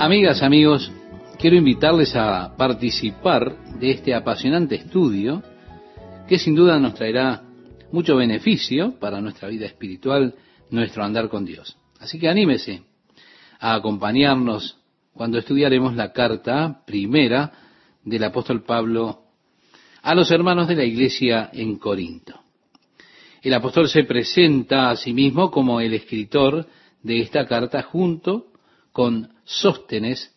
Amigas, amigos, quiero invitarles a participar de este apasionante estudio que sin duda nos traerá mucho beneficio para nuestra vida espiritual, nuestro andar con Dios. Así que anímese a acompañarnos cuando estudiaremos la carta primera del apóstol Pablo a los hermanos de la iglesia en Corinto. El apóstol se presenta a sí mismo como el escritor de esta carta junto con Sóstenes,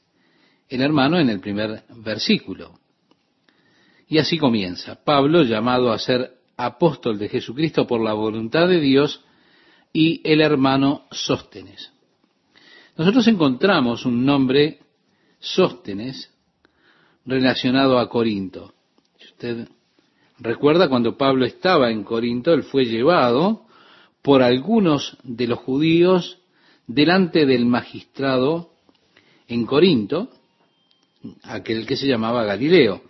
el hermano, en el primer versículo. Y así comienza. Pablo, llamado a ser apóstol de Jesucristo por la voluntad de Dios, y el hermano Sóstenes. Nosotros encontramos un nombre, Sóstenes, relacionado a Corinto. Si usted recuerda cuando Pablo estaba en Corinto, él fue llevado por algunos de los judíos delante del magistrado en Corinto, aquel que se llamaba Galileo.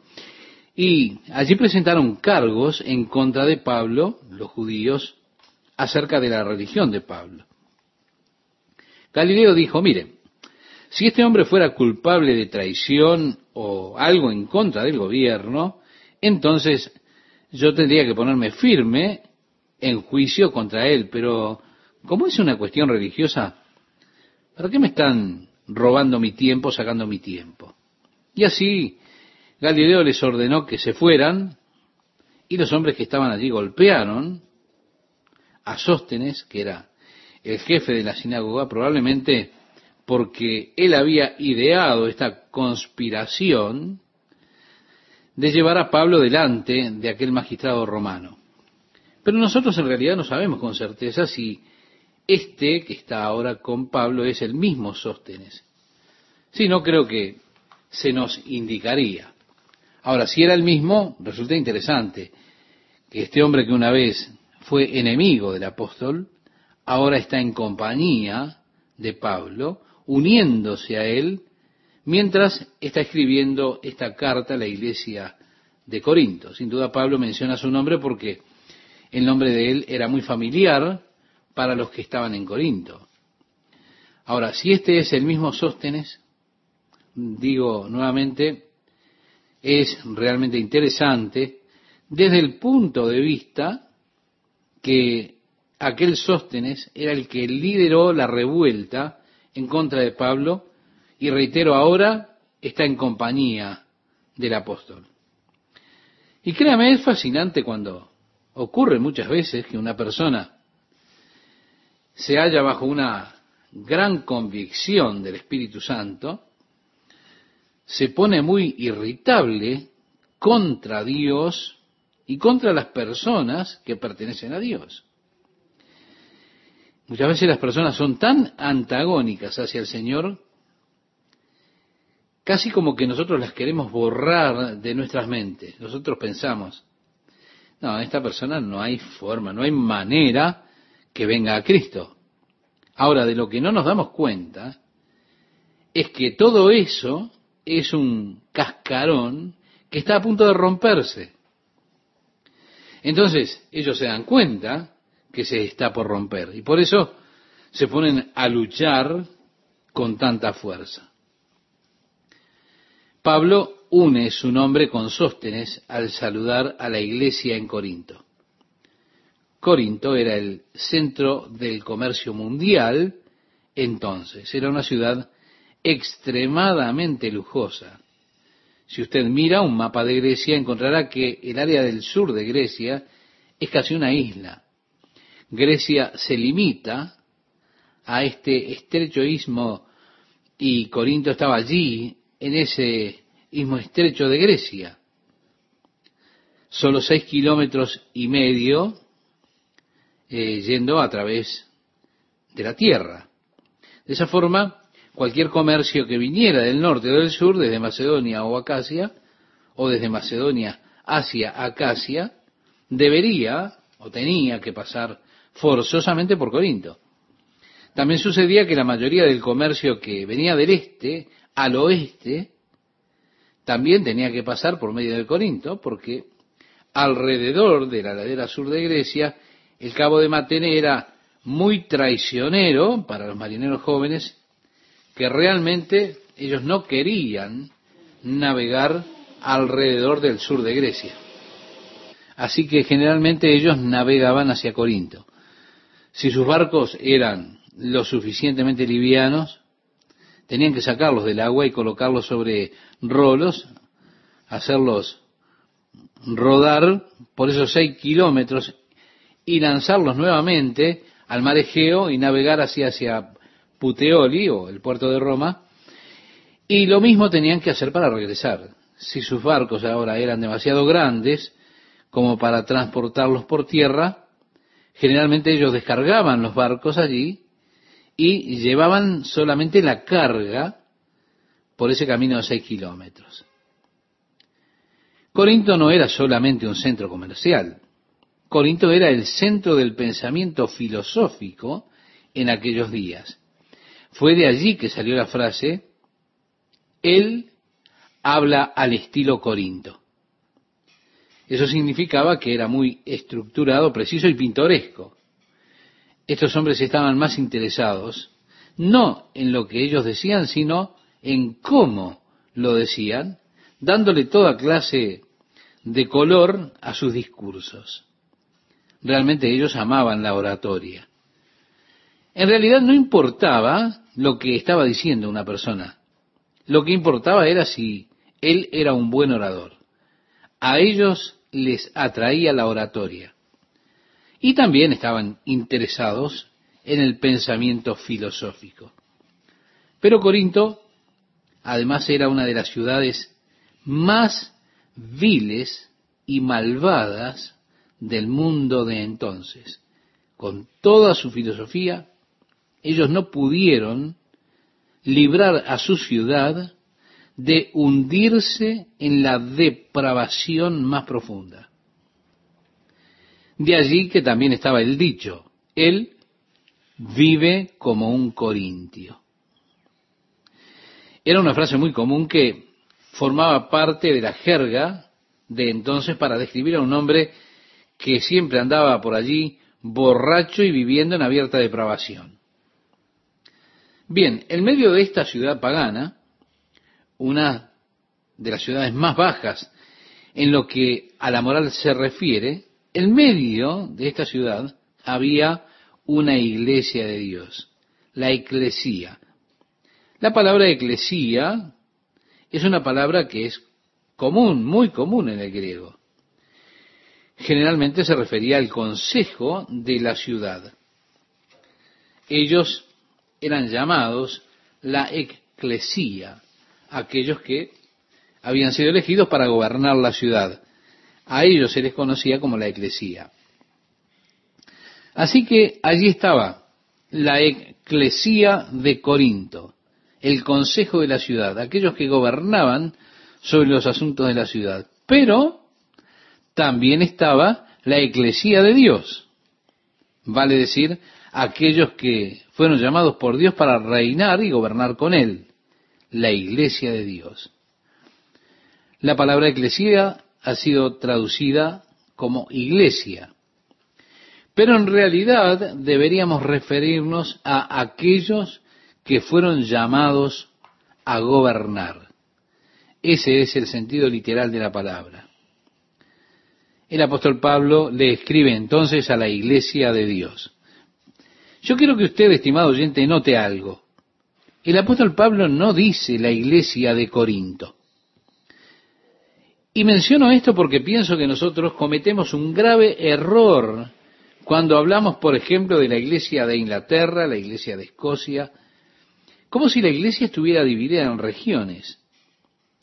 Y allí presentaron cargos en contra de Pablo, los judíos, acerca de la religión de Pablo. Galileo dijo, mire, si este hombre fuera culpable de traición o algo en contra del gobierno, entonces yo tendría que ponerme firme en juicio contra él, pero como es una cuestión religiosa, ¿Para qué me están robando mi tiempo, sacando mi tiempo? Y así Galileo les ordenó que se fueran y los hombres que estaban allí golpearon a Sóstenes, que era el jefe de la sinagoga, probablemente porque él había ideado esta conspiración de llevar a Pablo delante de aquel magistrado romano. Pero nosotros en realidad no sabemos con certeza si este que está ahora con Pablo es el mismo Sóstenes. Si no, creo que se nos indicaría. Ahora, si era el mismo, resulta interesante que este hombre que una vez fue enemigo del apóstol, ahora está en compañía de Pablo, uniéndose a él, mientras está escribiendo esta carta a la iglesia de Corinto. Sin duda Pablo menciona su nombre porque el nombre de él era muy familiar para los que estaban en Corinto. Ahora, si este es el mismo Sóstenes, digo nuevamente, es realmente interesante desde el punto de vista que aquel Sóstenes era el que lideró la revuelta en contra de Pablo y reitero ahora está en compañía del apóstol. Y créame, es fascinante cuando ocurre muchas veces que una persona se halla bajo una gran convicción del Espíritu Santo, se pone muy irritable contra Dios y contra las personas que pertenecen a Dios. Muchas veces las personas son tan antagónicas hacia el Señor, casi como que nosotros las queremos borrar de nuestras mentes. Nosotros pensamos, no, esta persona no hay forma, no hay manera que venga a Cristo. Ahora, de lo que no nos damos cuenta es que todo eso es un cascarón que está a punto de romperse. Entonces, ellos se dan cuenta que se está por romper y por eso se ponen a luchar con tanta fuerza. Pablo une su nombre con Sóstenes al saludar a la iglesia en Corinto. Corinto era el centro del comercio mundial entonces, era una ciudad extremadamente lujosa. Si usted mira un mapa de Grecia, encontrará que el área del sur de Grecia es casi una isla. Grecia se limita a este estrecho istmo y Corinto estaba allí, en ese istmo estrecho de Grecia. Solo seis kilómetros y medio eh, yendo a través de la tierra. De esa forma, cualquier comercio que viniera del norte o del sur, desde Macedonia o Acacia, o desde Macedonia hacia Acacia, debería o tenía que pasar forzosamente por Corinto. También sucedía que la mayoría del comercio que venía del este al oeste también tenía que pasar por medio de Corinto, porque alrededor de la ladera sur de Grecia el cabo de Matene era muy traicionero para los marineros jóvenes que realmente ellos no querían navegar alrededor del sur de Grecia. Así que generalmente ellos navegaban hacia Corinto. Si sus barcos eran lo suficientemente livianos, tenían que sacarlos del agua y colocarlos sobre rolos, hacerlos rodar por esos seis kilómetros y lanzarlos nuevamente al mar Egeo y navegar hacia, hacia Puteoli o el puerto de Roma. Y lo mismo tenían que hacer para regresar. Si sus barcos ahora eran demasiado grandes como para transportarlos por tierra, generalmente ellos descargaban los barcos allí y llevaban solamente la carga por ese camino de seis kilómetros. Corinto no era solamente un centro comercial. Corinto era el centro del pensamiento filosófico en aquellos días. Fue de allí que salió la frase, Él habla al estilo Corinto. Eso significaba que era muy estructurado, preciso y pintoresco. Estos hombres estaban más interesados no en lo que ellos decían, sino en cómo lo decían dándole toda clase de color a sus discursos. Realmente ellos amaban la oratoria. En realidad no importaba lo que estaba diciendo una persona. Lo que importaba era si él era un buen orador. A ellos les atraía la oratoria. Y también estaban interesados en el pensamiento filosófico. Pero Corinto, además, era una de las ciudades más viles y malvadas del mundo de entonces. Con toda su filosofía, ellos no pudieron librar a su ciudad de hundirse en la depravación más profunda. De allí que también estaba el dicho, él vive como un corintio. Era una frase muy común que formaba parte de la jerga de entonces para describir a un hombre que siempre andaba por allí borracho y viviendo en abierta depravación. Bien, en medio de esta ciudad pagana, una de las ciudades más bajas en lo que a la moral se refiere, en medio de esta ciudad había una iglesia de Dios, la eclesía. La palabra eclesía es una palabra que es común, muy común en el griego. Generalmente se refería al consejo de la ciudad. Ellos eran llamados la eclesía, aquellos que habían sido elegidos para gobernar la ciudad. A ellos se les conocía como la eclesía. Así que allí estaba la eclesía de Corinto el consejo de la ciudad, aquellos que gobernaban sobre los asuntos de la ciudad. Pero también estaba la eclesía de Dios, vale decir, aquellos que fueron llamados por Dios para reinar y gobernar con Él, la iglesia de Dios. La palabra eclesía ha sido traducida como iglesia, pero en realidad deberíamos referirnos a aquellos que fueron llamados a gobernar. Ese es el sentido literal de la palabra. El apóstol Pablo le escribe entonces a la iglesia de Dios. Yo quiero que usted, estimado oyente, note algo. El apóstol Pablo no dice la iglesia de Corinto. Y menciono esto porque pienso que nosotros cometemos un grave error cuando hablamos, por ejemplo, de la iglesia de Inglaterra, la iglesia de Escocia, como si la iglesia estuviera dividida en regiones.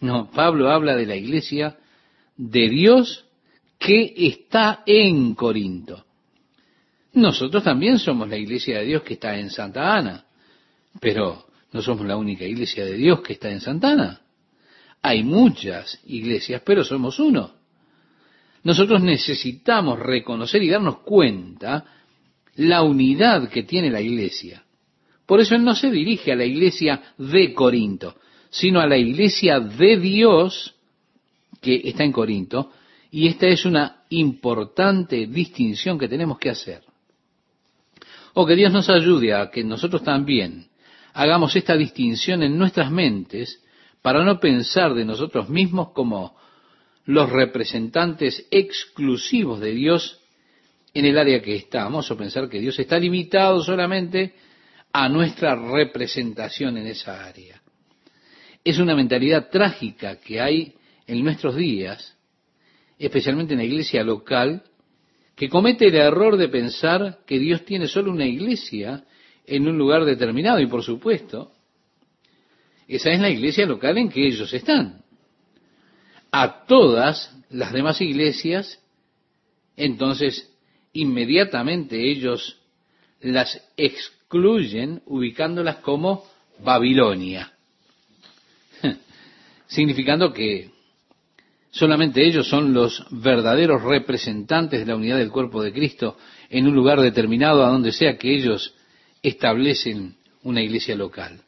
No, Pablo habla de la iglesia de Dios que está en Corinto. Nosotros también somos la iglesia de Dios que está en Santa Ana, pero no somos la única iglesia de Dios que está en Santa Ana. Hay muchas iglesias, pero somos uno. Nosotros necesitamos reconocer y darnos cuenta la unidad que tiene la iglesia. Por eso él no se dirige a la iglesia de Corinto, sino a la iglesia de Dios que está en Corinto, y esta es una importante distinción que tenemos que hacer. O que Dios nos ayude a que nosotros también, hagamos esta distinción en nuestras mentes para no pensar de nosotros mismos como los representantes exclusivos de Dios en el área que estamos, o pensar que Dios está limitado solamente a nuestra representación en esa área. Es una mentalidad trágica que hay en nuestros días, especialmente en la iglesia local, que comete el error de pensar que Dios tiene solo una iglesia en un lugar determinado, y por supuesto, esa es la iglesia local en que ellos están. A todas las demás iglesias, entonces, inmediatamente ellos las excluyen ubicándolas como Babilonia, significando que solamente ellos son los verdaderos representantes de la unidad del cuerpo de Cristo en un lugar determinado a donde sea que ellos establecen una iglesia local.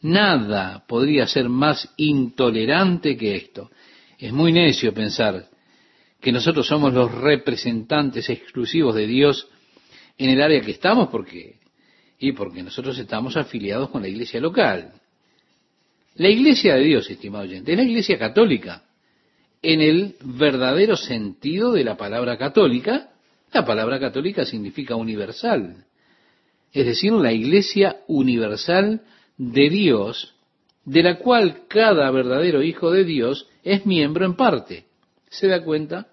Nada podría ser más intolerante que esto. Es muy necio pensar que nosotros somos los representantes exclusivos de Dios en el área que estamos porque y porque nosotros estamos afiliados con la iglesia local. La iglesia de Dios, estimado oyente, es la iglesia católica en el verdadero sentido de la palabra católica. La palabra católica significa universal, es decir, la iglesia universal de Dios, de la cual cada verdadero hijo de Dios es miembro en parte. ¿Se da cuenta?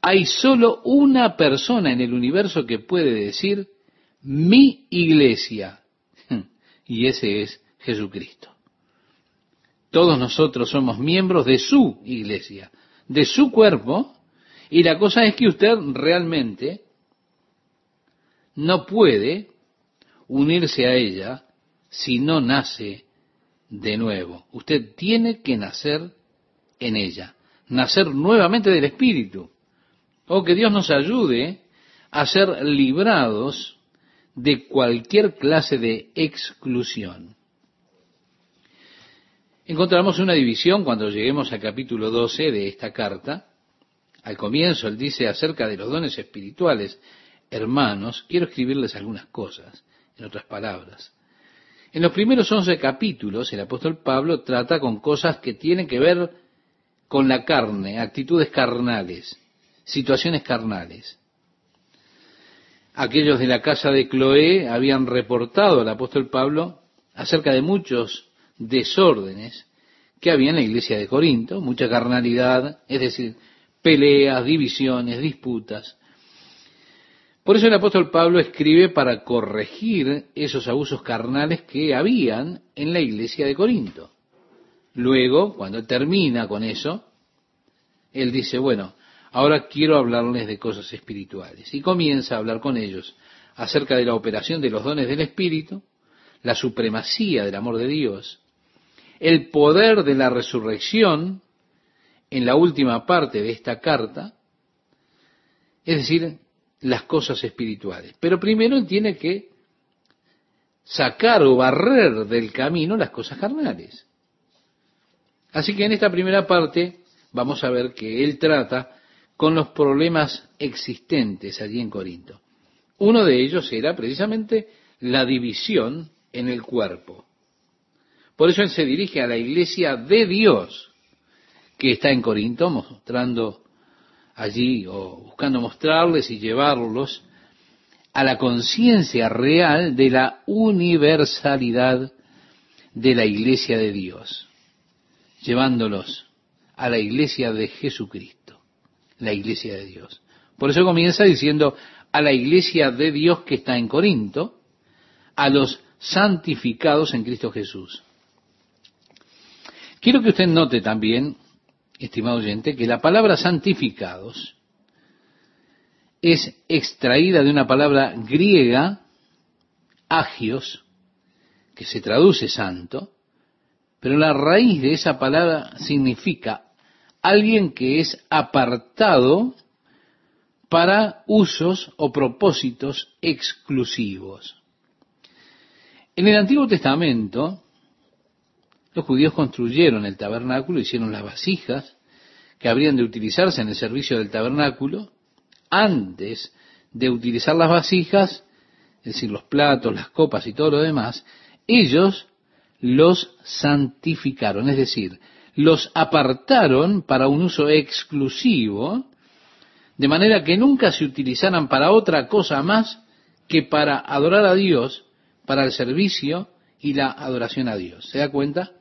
Hay solo una persona en el universo que puede decir mi iglesia. Y ese es Jesucristo. Todos nosotros somos miembros de su iglesia, de su cuerpo, y la cosa es que usted realmente no puede unirse a ella si no nace de nuevo. Usted tiene que nacer en ella, nacer nuevamente del Espíritu. O que Dios nos ayude a ser librados de cualquier clase de exclusión. Encontramos una división cuando lleguemos al capítulo 12 de esta carta. Al comienzo él dice acerca de los dones espirituales, hermanos, quiero escribirles algunas cosas en otras palabras. En los primeros once capítulos, el apóstol Pablo trata con cosas que tienen que ver con la carne, actitudes carnales, situaciones carnales. Aquellos de la casa de Cloé habían reportado al apóstol Pablo acerca de muchos desórdenes que había en la iglesia de Corinto, mucha carnalidad, es decir, peleas, divisiones, disputas. Por eso el apóstol Pablo escribe para corregir esos abusos carnales que habían en la iglesia de Corinto. Luego, cuando termina con eso, él dice, bueno, ahora quiero hablarles de cosas espirituales. Y comienza a hablar con ellos acerca de la operación de los dones del Espíritu, la supremacía del amor de Dios, el poder de la resurrección en la última parte de esta carta, es decir, las cosas espirituales. Pero primero tiene que sacar o barrer del camino las cosas carnales. Así que en esta primera parte vamos a ver que él trata con los problemas existentes allí en Corinto. Uno de ellos era precisamente la división en el cuerpo. Por eso él se dirige a la iglesia de Dios que está en Corinto, mostrando allí o buscando mostrarles y llevarlos a la conciencia real de la universalidad de la iglesia de Dios, llevándolos a la iglesia de Jesucristo, la iglesia de Dios. Por eso comienza diciendo a la iglesia de Dios que está en Corinto, a los santificados en Cristo Jesús. Quiero que usted note también estimado oyente, que la palabra santificados es extraída de una palabra griega, agios, que se traduce santo, pero la raíz de esa palabra significa alguien que es apartado para usos o propósitos exclusivos. En el Antiguo Testamento, los judíos construyeron el tabernáculo, hicieron las vasijas que habrían de utilizarse en el servicio del tabernáculo. Antes de utilizar las vasijas, es decir, los platos, las copas y todo lo demás, ellos los santificaron, es decir, los apartaron para un uso exclusivo, de manera que nunca se utilizaran para otra cosa más que para adorar a Dios, para el servicio y la adoración a Dios. ¿Se da cuenta?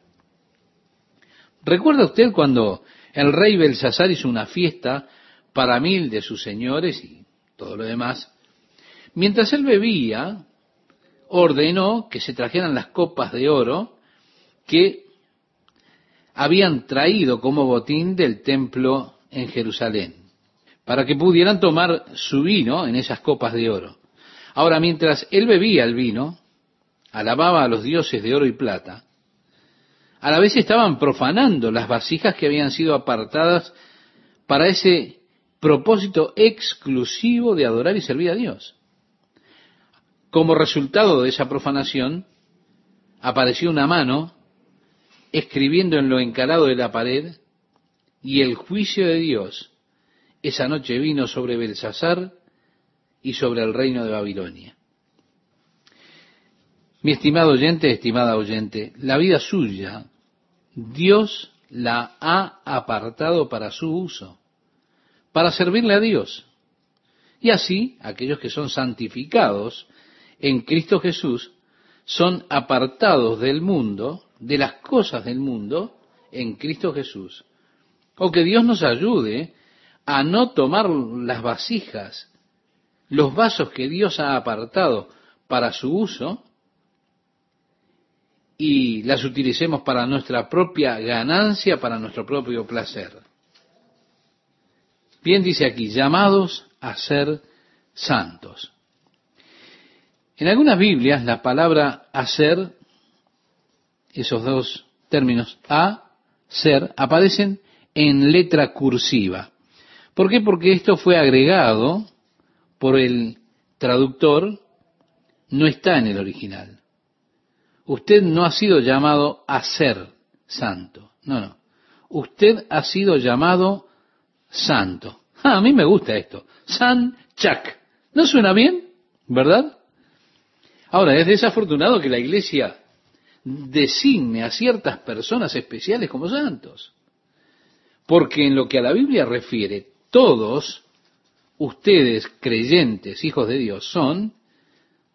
¿Recuerda usted cuando el rey Belsasar hizo una fiesta para mil de sus señores y todo lo demás? Mientras él bebía, ordenó que se trajeran las copas de oro que habían traído como botín del templo en Jerusalén, para que pudieran tomar su vino en esas copas de oro. Ahora, mientras él bebía el vino, alababa a los dioses de oro y plata, a la vez estaban profanando las vasijas que habían sido apartadas para ese propósito exclusivo de adorar y servir a Dios. Como resultado de esa profanación, apareció una mano escribiendo en lo encalado de la pared, y el juicio de Dios esa noche vino sobre Belsasar y sobre el reino de Babilonia. Mi estimado oyente, estimada oyente, la vida suya, Dios la ha apartado para su uso, para servirle a Dios. Y así, aquellos que son santificados en Cristo Jesús, son apartados del mundo, de las cosas del mundo, en Cristo Jesús. O que Dios nos ayude a no tomar las vasijas, los vasos que Dios ha apartado para su uso, y las utilicemos para nuestra propia ganancia, para nuestro propio placer. Bien dice aquí, llamados a ser santos. En algunas Biblias la palabra hacer, esos dos términos, a, ser, aparecen en letra cursiva. ¿Por qué? Porque esto fue agregado por el traductor, no está en el original. Usted no ha sido llamado a ser santo. No, no. Usted ha sido llamado santo. Ah, a mí me gusta esto. San Chak. ¿No suena bien? ¿Verdad? Ahora, es desafortunado que la iglesia designe a ciertas personas especiales como santos. Porque en lo que a la Biblia refiere, todos ustedes creyentes, hijos de Dios, son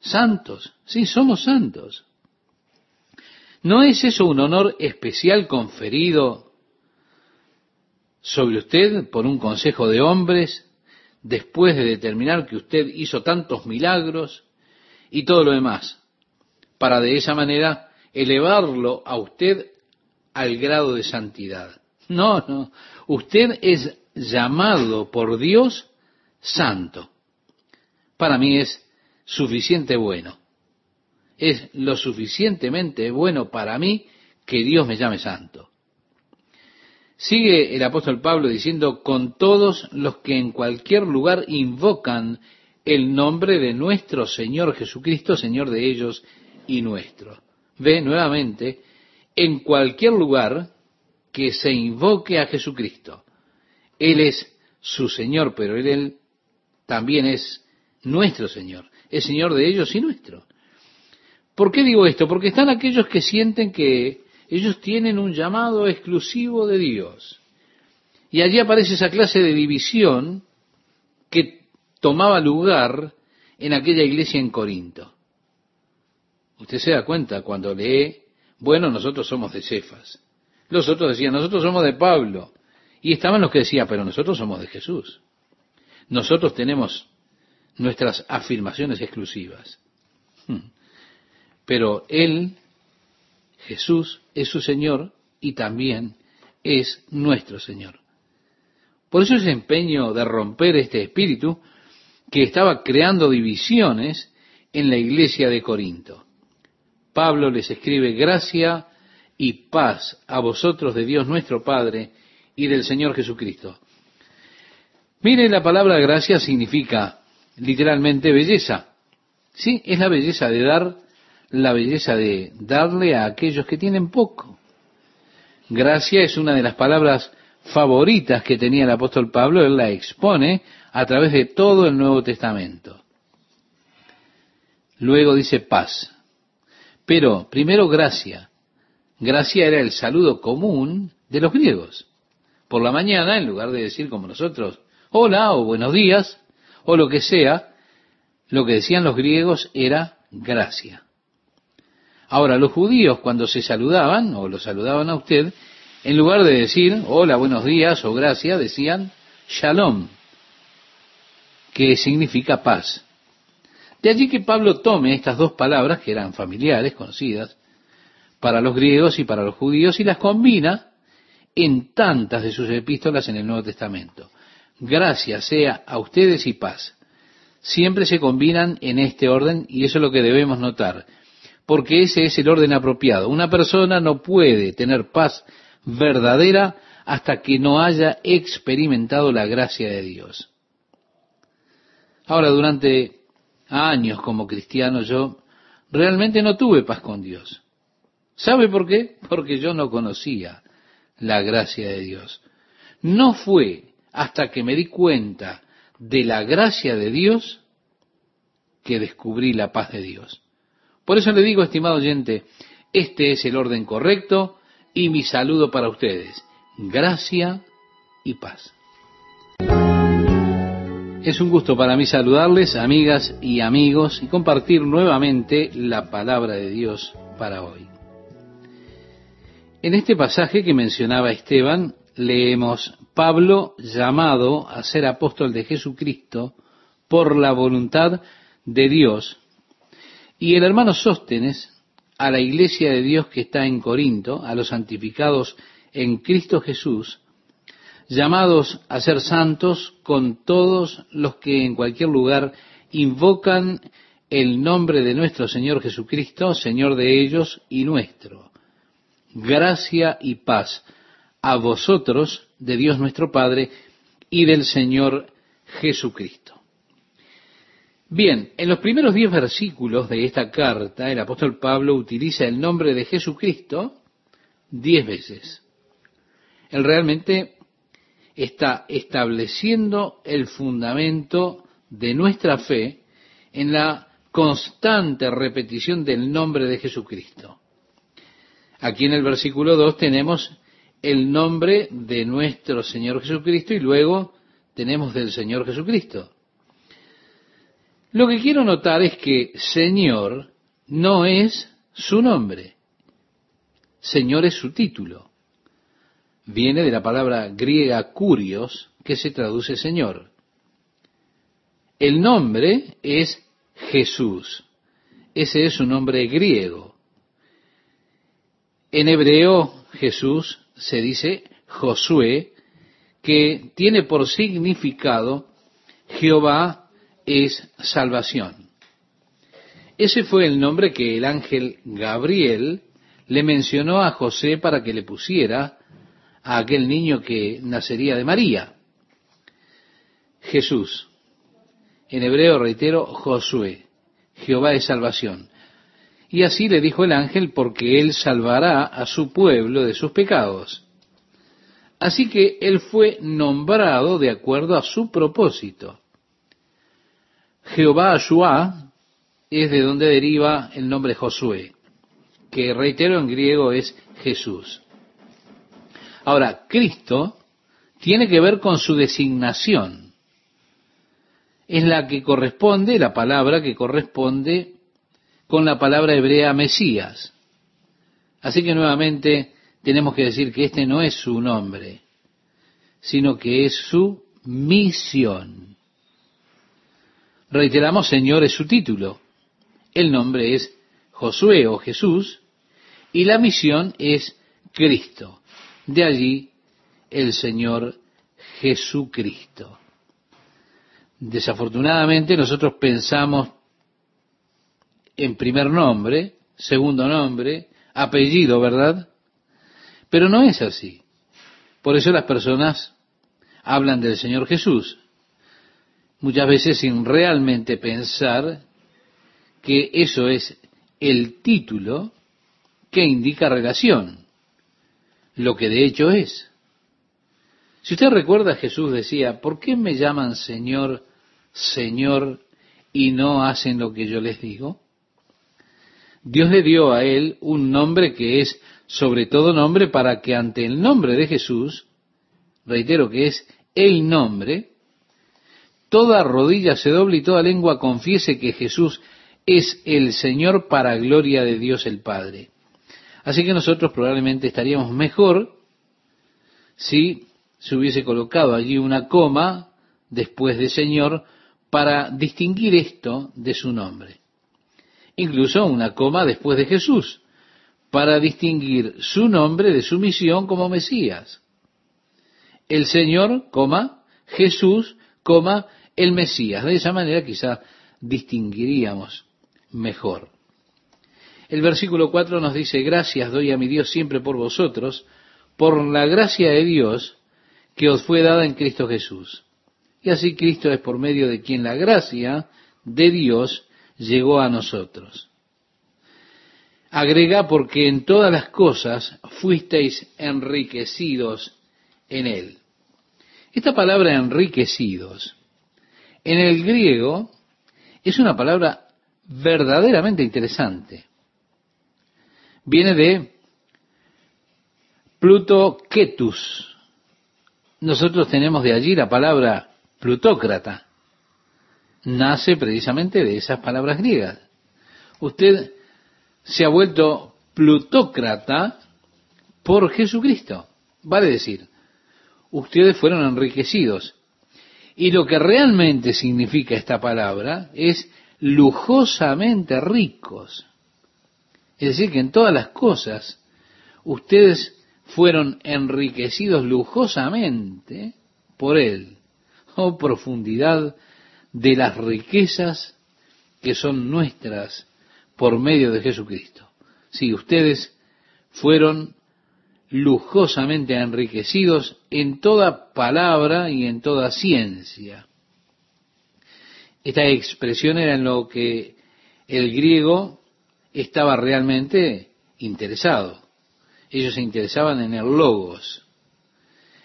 santos. Sí, somos santos. ¿No es eso un honor especial conferido sobre usted por un consejo de hombres después de determinar que usted hizo tantos milagros y todo lo demás, para de esa manera elevarlo a usted al grado de santidad? No, no, usted es llamado por Dios santo. Para mí es suficiente bueno es lo suficientemente bueno para mí que Dios me llame santo. Sigue el apóstol Pablo diciendo, con todos los que en cualquier lugar invocan el nombre de nuestro Señor Jesucristo, Señor de ellos y nuestro. Ve nuevamente, en cualquier lugar que se invoque a Jesucristo. Él es su Señor, pero Él, también es nuestro Señor. Es Señor de ellos y nuestro. ¿Por qué digo esto? Porque están aquellos que sienten que ellos tienen un llamado exclusivo de Dios. Y allí aparece esa clase de división que tomaba lugar en aquella iglesia en Corinto. Usted se da cuenta cuando lee, bueno, nosotros somos de Cefas. Los otros decían, nosotros somos de Pablo. Y estaban los que decían, pero nosotros somos de Jesús. Nosotros tenemos nuestras afirmaciones exclusivas. Hmm. Pero Él, Jesús, es su Señor y también es nuestro Señor. Por eso ese empeño de romper este espíritu que estaba creando divisiones en la iglesia de Corinto. Pablo les escribe gracia y paz a vosotros de Dios nuestro Padre y del Señor Jesucristo. Mire, la palabra gracia significa literalmente belleza. Sí, es la belleza de dar la belleza de darle a aquellos que tienen poco. Gracia es una de las palabras favoritas que tenía el apóstol Pablo, él la expone a través de todo el Nuevo Testamento. luego dice paz. Pero primero gracia. Gracia era el saludo común de los griegos. Por la mañana, en lugar de decir como nosotros, hola o buenos días, o lo que sea, lo que decían los griegos era gracia. Ahora, los judíos cuando se saludaban o lo saludaban a usted, en lugar de decir hola, buenos días o gracia, decían shalom, que significa paz. De allí que Pablo tome estas dos palabras, que eran familiares, conocidas, para los griegos y para los judíos, y las combina en tantas de sus epístolas en el Nuevo Testamento. Gracia sea a ustedes y paz. Siempre se combinan en este orden y eso es lo que debemos notar, porque ese es el orden apropiado. Una persona no puede tener paz verdadera hasta que no haya experimentado la gracia de Dios. Ahora, durante años como cristiano yo realmente no tuve paz con Dios. ¿Sabe por qué? Porque yo no conocía la gracia de Dios. No fue hasta que me di cuenta de la gracia de Dios que descubrí la paz de Dios. Por eso le digo, estimado oyente, este es el orden correcto y mi saludo para ustedes. Gracia y paz. Es un gusto para mí saludarles, amigas y amigos, y compartir nuevamente la palabra de Dios para hoy. En este pasaje que mencionaba Esteban, leemos Pablo llamado a ser apóstol de Jesucristo por la voluntad de Dios, y el hermano Sóstenes a la iglesia de Dios que está en Corinto, a los santificados en Cristo Jesús, llamados a ser santos con todos los que en cualquier lugar invocan el nombre de nuestro Señor Jesucristo, Señor de ellos y nuestro. Gracia y paz a vosotros, de Dios nuestro Padre y del Señor Jesucristo. Bien, en los primeros diez versículos de esta carta, el apóstol Pablo utiliza el nombre de Jesucristo diez veces. Él realmente está estableciendo el fundamento de nuestra fe en la constante repetición del nombre de Jesucristo. Aquí en el versículo 2 tenemos el nombre de nuestro Señor Jesucristo y luego tenemos del Señor Jesucristo. Lo que quiero notar es que Señor no es su nombre. Señor es su título viene de la palabra griega curios, que se traduce Señor. El nombre es Jesús. Ese es su nombre griego. En hebreo Jesús se dice Josué, que tiene por significado Jehová es salvación. Ese fue el nombre que el ángel Gabriel le mencionó a José para que le pusiera a aquel niño que nacería de María. Jesús. En hebreo, reitero, Josué. Jehová es salvación. Y así le dijo el ángel, porque él salvará a su pueblo de sus pecados. Así que él fue nombrado de acuerdo a su propósito. Jehová Ashua es de donde deriva el nombre Josué, que reitero en griego es Jesús. Ahora, Cristo tiene que ver con su designación. Es la que corresponde, la palabra que corresponde con la palabra hebrea Mesías. Así que nuevamente tenemos que decir que este no es su nombre, sino que es su misión. Reiteramos, Señor es su título. El nombre es Josué o Jesús y la misión es Cristo. De allí el Señor Jesucristo. Desafortunadamente nosotros pensamos en primer nombre, segundo nombre, apellido, ¿verdad? Pero no es así. Por eso las personas hablan del Señor Jesús, muchas veces sin realmente pensar que eso es el título que indica relación lo que de hecho es. Si usted recuerda, Jesús decía, ¿por qué me llaman Señor, Señor y no hacen lo que yo les digo? Dios le dio a él un nombre que es sobre todo nombre para que ante el nombre de Jesús, reitero que es el nombre, toda rodilla se doble y toda lengua confiese que Jesús es el Señor para gloria de Dios el Padre. Así que nosotros probablemente estaríamos mejor si se hubiese colocado allí una coma después de Señor para distinguir esto de su nombre. Incluso una coma después de Jesús, para distinguir su nombre de su misión como Mesías. El Señor, coma, Jesús, coma, el Mesías. De esa manera quizá distinguiríamos mejor. El versículo 4 nos dice, gracias doy a mi Dios siempre por vosotros, por la gracia de Dios que os fue dada en Cristo Jesús. Y así Cristo es por medio de quien la gracia de Dios llegó a nosotros. Agrega porque en todas las cosas fuisteis enriquecidos en él. Esta palabra enriquecidos en el griego es una palabra verdaderamente interesante. Viene de Pluto Ketus. Nosotros tenemos de allí la palabra plutócrata. Nace precisamente de esas palabras griegas. Usted se ha vuelto plutócrata por Jesucristo. Vale decir, ustedes fueron enriquecidos. Y lo que realmente significa esta palabra es lujosamente ricos. Es decir, que en todas las cosas ustedes fueron enriquecidos lujosamente por Él. Oh profundidad de las riquezas que son nuestras por medio de Jesucristo. Si ustedes fueron lujosamente enriquecidos en toda palabra y en toda ciencia. Esta expresión era en lo que el griego estaba realmente interesado. Ellos se interesaban en el logos.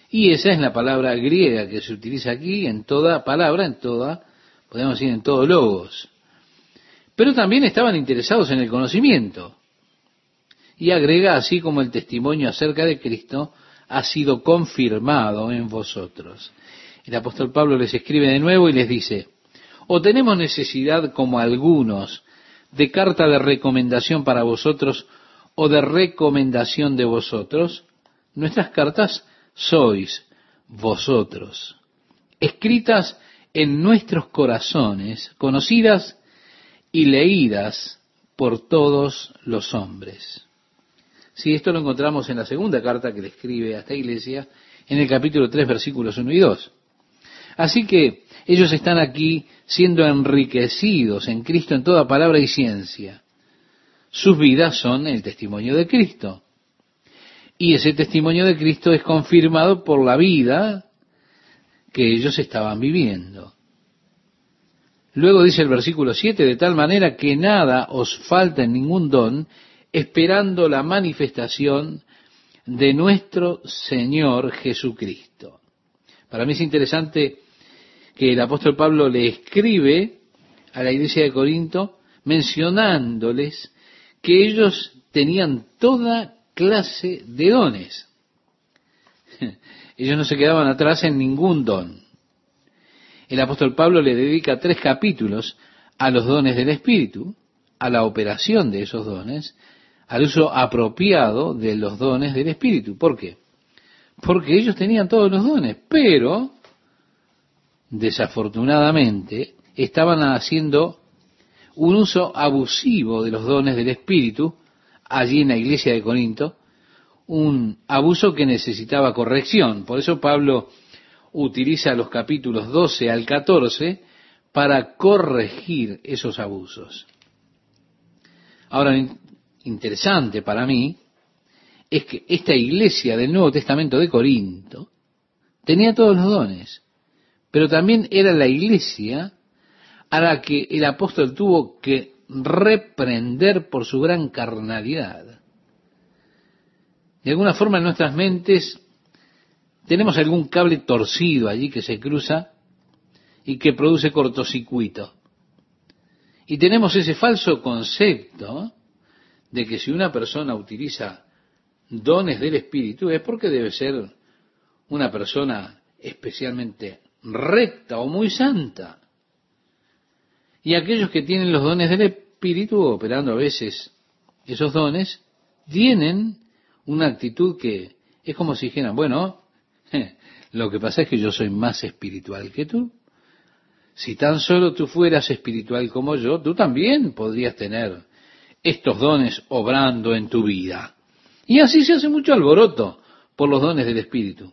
Y esa es la palabra griega que se utiliza aquí en toda palabra, en toda, podemos decir en todo logos pero también estaban interesados en el conocimiento. Y agrega así como el testimonio acerca de Cristo ha sido confirmado en vosotros. El apóstol Pablo les escribe de nuevo y les dice, o tenemos necesidad como algunos de carta de recomendación para vosotros o de recomendación de vosotros, nuestras cartas sois vosotros, escritas en nuestros corazones, conocidas y leídas por todos los hombres. Si esto lo encontramos en la segunda carta que le escribe a esta iglesia, en el capítulo 3, versículos 1 y 2. Así que ellos están aquí siendo enriquecidos en Cristo en toda palabra y ciencia. Sus vidas son el testimonio de Cristo. Y ese testimonio de Cristo es confirmado por la vida que ellos estaban viviendo. Luego dice el versículo 7, de tal manera que nada os falta en ningún don, esperando la manifestación de nuestro Señor Jesucristo. Para mí es interesante que el apóstol Pablo le escribe a la iglesia de Corinto mencionándoles que ellos tenían toda clase de dones. Ellos no se quedaban atrás en ningún don el apóstol Pablo le dedica tres capítulos a los dones del Espíritu, a la operación de esos dones, al uso apropiado de los dones del Espíritu. ¿Por qué? Porque ellos tenían todos los dones, pero desafortunadamente estaban haciendo un uso abusivo de los dones del Espíritu allí en la iglesia de Corinto, un abuso que necesitaba corrección. Por eso Pablo utiliza los capítulos 12 al 14 para corregir esos abusos. Ahora, interesante para mí es que esta iglesia del Nuevo Testamento de Corinto tenía todos los dones, pero también era la iglesia a la que el apóstol tuvo que reprender por su gran carnalidad. De alguna forma en nuestras mentes tenemos algún cable torcido allí que se cruza y que produce cortocircuito. Y tenemos ese falso concepto de que si una persona utiliza dones del Espíritu es porque debe ser una persona especialmente recta o muy santa. Y aquellos que tienen los dones del Espíritu, operando a veces esos dones, tienen una actitud que es como si dijeran, bueno, lo que pasa es que yo soy más espiritual que tú. Si tan solo tú fueras espiritual como yo, tú también podrías tener estos dones obrando en tu vida. Y así se hace mucho alboroto por los dones del Espíritu.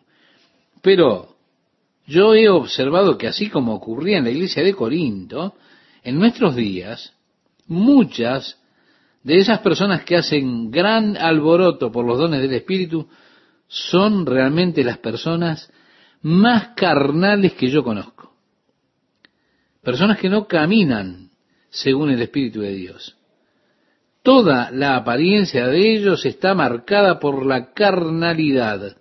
Pero yo he observado que así como ocurría en la iglesia de Corinto, en nuestros días, muchas de esas personas que hacen gran alboroto por los dones del Espíritu son realmente las personas más carnales que yo conozco. Personas que no caminan según el Espíritu de Dios. Toda la apariencia de ellos está marcada por la carnalidad.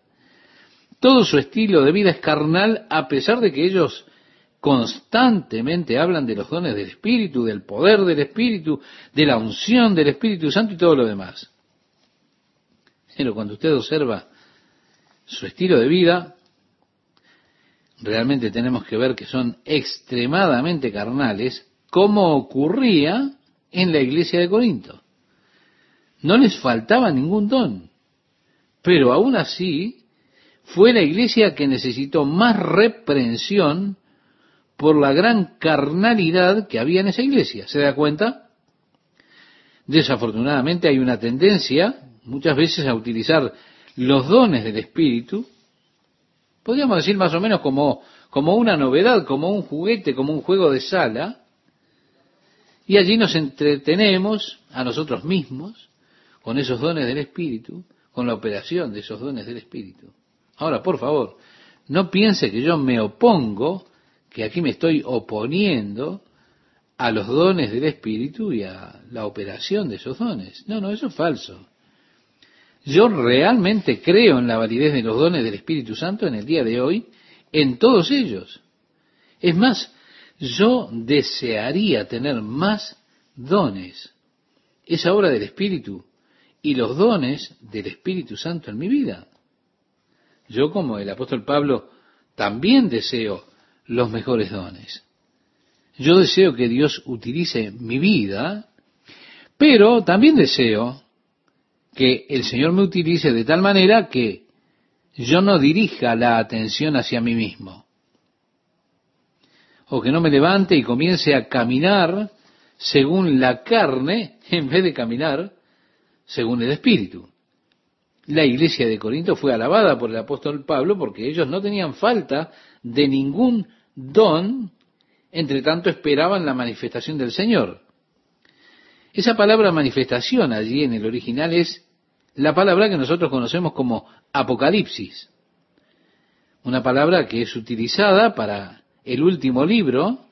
Todo su estilo de vida es carnal a pesar de que ellos constantemente hablan de los dones del Espíritu, del poder del Espíritu, de la unción del Espíritu Santo y todo lo demás. Pero cuando usted observa su estilo de vida, realmente tenemos que ver que son extremadamente carnales, como ocurría en la iglesia de Corinto. No les faltaba ningún don, pero aún así fue la iglesia que necesitó más reprensión por la gran carnalidad que había en esa iglesia. ¿Se da cuenta? Desafortunadamente hay una tendencia muchas veces a utilizar los dones del Espíritu, podríamos decir más o menos como, como una novedad, como un juguete, como un juego de sala, y allí nos entretenemos a nosotros mismos con esos dones del Espíritu, con la operación de esos dones del Espíritu. Ahora, por favor, no piense que yo me opongo, que aquí me estoy oponiendo a los dones del Espíritu y a la operación de esos dones. No, no, eso es falso. Yo realmente creo en la validez de los dones del Espíritu Santo en el día de hoy, en todos ellos. Es más, yo desearía tener más dones. Esa obra del Espíritu y los dones del Espíritu Santo en mi vida. Yo, como el apóstol Pablo, también deseo los mejores dones. Yo deseo que Dios utilice mi vida, pero también deseo que el Señor me utilice de tal manera que yo no dirija la atención hacia mí mismo. O que no me levante y comience a caminar según la carne en vez de caminar según el Espíritu. La iglesia de Corinto fue alabada por el apóstol Pablo porque ellos no tenían falta de ningún don, entre tanto esperaban la manifestación del Señor. Esa palabra manifestación allí en el original es la palabra que nosotros conocemos como Apocalipsis. Una palabra que es utilizada para el último libro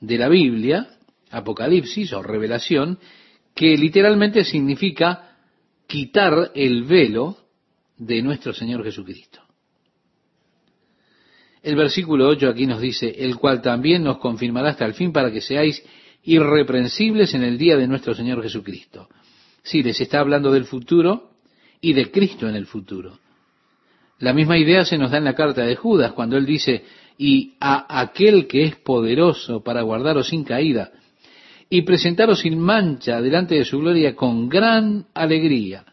de la Biblia, Apocalipsis o Revelación, que literalmente significa quitar el velo de nuestro Señor Jesucristo. El versículo 8 aquí nos dice, el cual también nos confirmará hasta el fin para que seáis irreprensibles en el día de nuestro Señor Jesucristo. Sí, les está hablando del futuro y de Cristo en el futuro. La misma idea se nos da en la carta de Judas, cuando él dice, y a aquel que es poderoso para guardaros sin caída y presentaros sin mancha delante de su gloria con gran alegría.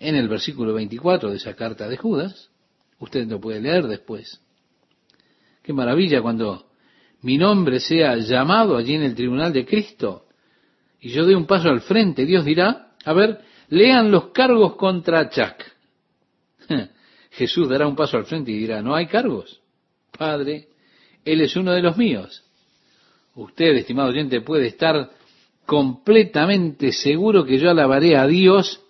En el versículo 24 de esa carta de Judas, usted lo puede leer después. Qué maravilla cuando mi nombre sea llamado allí en el tribunal de Cristo y yo dé un paso al frente, Dios dirá, a ver, lean los cargos contra Chuck. Jesús dará un paso al frente y dirá, no hay cargos. Padre, Él es uno de los míos. Usted, estimado oyente, puede estar completamente seguro que yo alabaré a Dios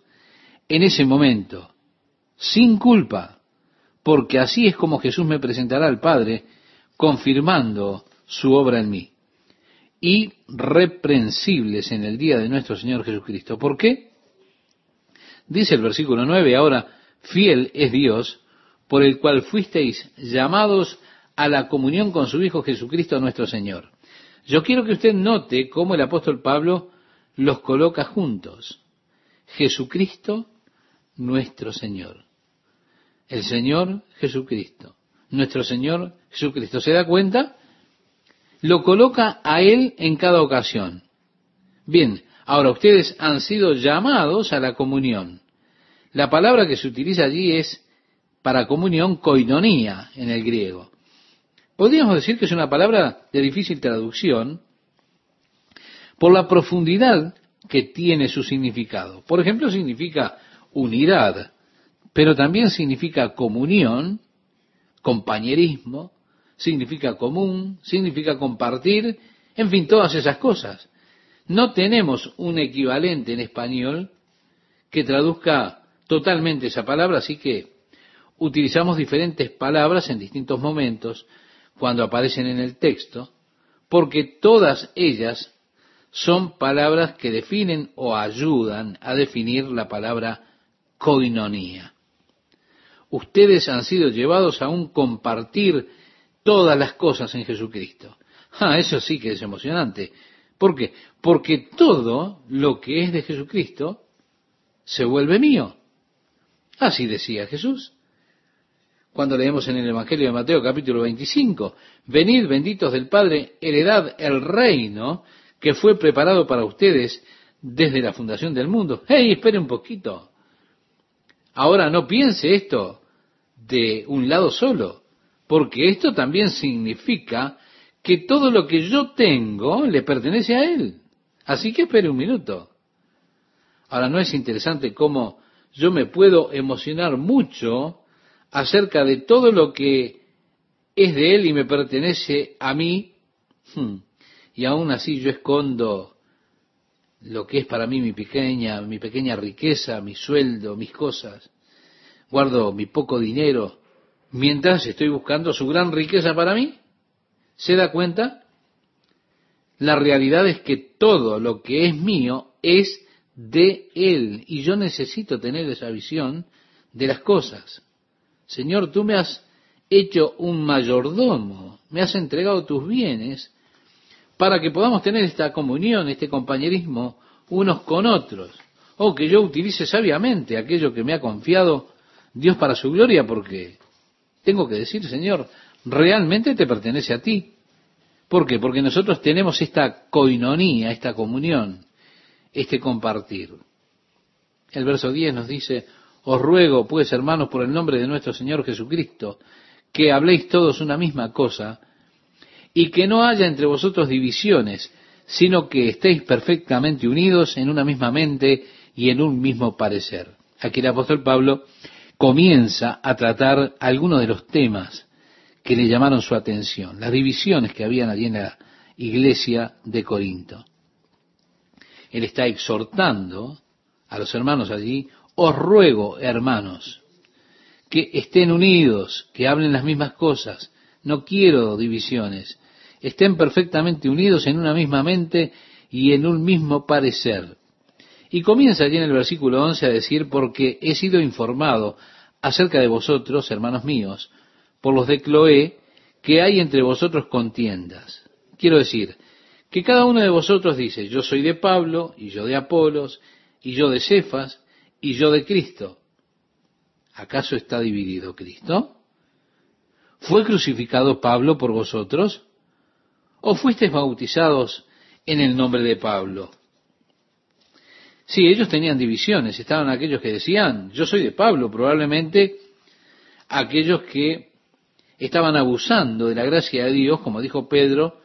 en ese momento, sin culpa, porque así es como Jesús me presentará al Padre, confirmando su obra en mí. Y reprensibles en el día de nuestro Señor Jesucristo. ¿Por qué? Dice el versículo 9, ahora, fiel es Dios, por el cual fuisteis llamados a la comunión con su Hijo Jesucristo nuestro Señor. Yo quiero que usted note cómo el apóstol Pablo los coloca juntos. Jesucristo nuestro Señor. El Señor Jesucristo. Nuestro Señor Jesucristo. ¿Se da cuenta? Lo coloca a Él en cada ocasión. Bien, ahora ustedes han sido llamados a la comunión. La palabra que se utiliza allí es para comunión koinonía en el griego. Podríamos decir que es una palabra de difícil traducción por la profundidad que tiene su significado. Por ejemplo, significa unidad, pero también significa comunión, compañerismo, significa común, significa compartir, en fin, todas esas cosas. No tenemos un equivalente en español que traduzca totalmente esa palabra, así que utilizamos diferentes palabras en distintos momentos cuando aparecen en el texto, porque todas ellas son palabras que definen o ayudan a definir la palabra coinonía. Ustedes han sido llevados a un compartir todas las cosas en Jesucristo. Ah, eso sí que es emocionante. ¿Por qué? Porque todo lo que es de Jesucristo se vuelve mío. Así decía Jesús. Cuando leemos en el Evangelio de Mateo capítulo 25, venid benditos del Padre, heredad el reino que fue preparado para ustedes desde la fundación del mundo. ¡Hey, espere un poquito! Ahora no piense esto de un lado solo, porque esto también significa que todo lo que yo tengo le pertenece a Él. Así que espere un minuto. Ahora, ¿no es interesante cómo yo me puedo emocionar mucho acerca de todo lo que es de Él y me pertenece a mí? Hmm y aún así yo escondo lo que es para mí mi pequeña, mi pequeña riqueza, mi sueldo, mis cosas. Guardo mi poco dinero mientras estoy buscando su gran riqueza para mí. ¿Se da cuenta? La realidad es que todo lo que es mío es de Él y yo necesito tener esa visión de las cosas. Señor, tú me has hecho un mayordomo, me has entregado tus bienes para que podamos tener esta comunión, este compañerismo unos con otros, o que yo utilice sabiamente aquello que me ha confiado Dios para su gloria, porque tengo que decir, Señor, realmente te pertenece a ti. ¿Por qué? Porque nosotros tenemos esta coinonía, esta comunión, este compartir. El verso 10 nos dice, os ruego, pues, hermanos, por el nombre de nuestro Señor Jesucristo, que habléis todos una misma cosa, y que no haya entre vosotros divisiones, sino que estéis perfectamente unidos en una misma mente y en un mismo parecer. Aquí el apóstol Pablo comienza a tratar algunos de los temas que le llamaron su atención, las divisiones que habían allí en la iglesia de Corinto. Él está exhortando a los hermanos allí, os ruego, hermanos, que estén unidos, que hablen las mismas cosas, no quiero divisiones, estén perfectamente unidos en una misma mente y en un mismo parecer. Y comienza allí en el versículo 11 a decir, porque he sido informado acerca de vosotros, hermanos míos, por los de Cloé, que hay entre vosotros contiendas. Quiero decir, que cada uno de vosotros dice, yo soy de Pablo, y yo de Apolos, y yo de Cefas, y yo de Cristo. ¿Acaso está dividido Cristo? ¿Fue crucificado Pablo por vosotros? ¿O fuisteis bautizados en el nombre de Pablo? Sí, ellos tenían divisiones. Estaban aquellos que decían, yo soy de Pablo, probablemente aquellos que estaban abusando de la gracia de Dios, como dijo Pedro,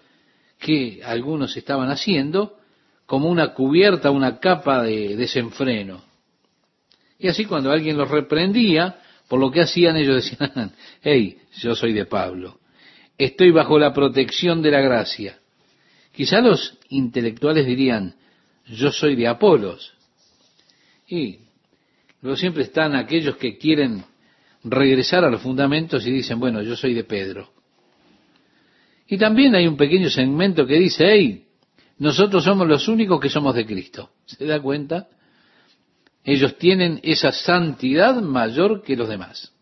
que algunos estaban haciendo, como una cubierta, una capa de desenfreno. Y así cuando alguien los reprendía por lo que hacían, ellos decían, hey, yo soy de Pablo estoy bajo la protección de la gracia. Quizá los intelectuales dirían, yo soy de Apolos. Y luego siempre están aquellos que quieren regresar a los fundamentos y dicen, bueno, yo soy de Pedro. Y también hay un pequeño segmento que dice, hey, nosotros somos los únicos que somos de Cristo. ¿Se da cuenta? Ellos tienen esa santidad mayor que los demás.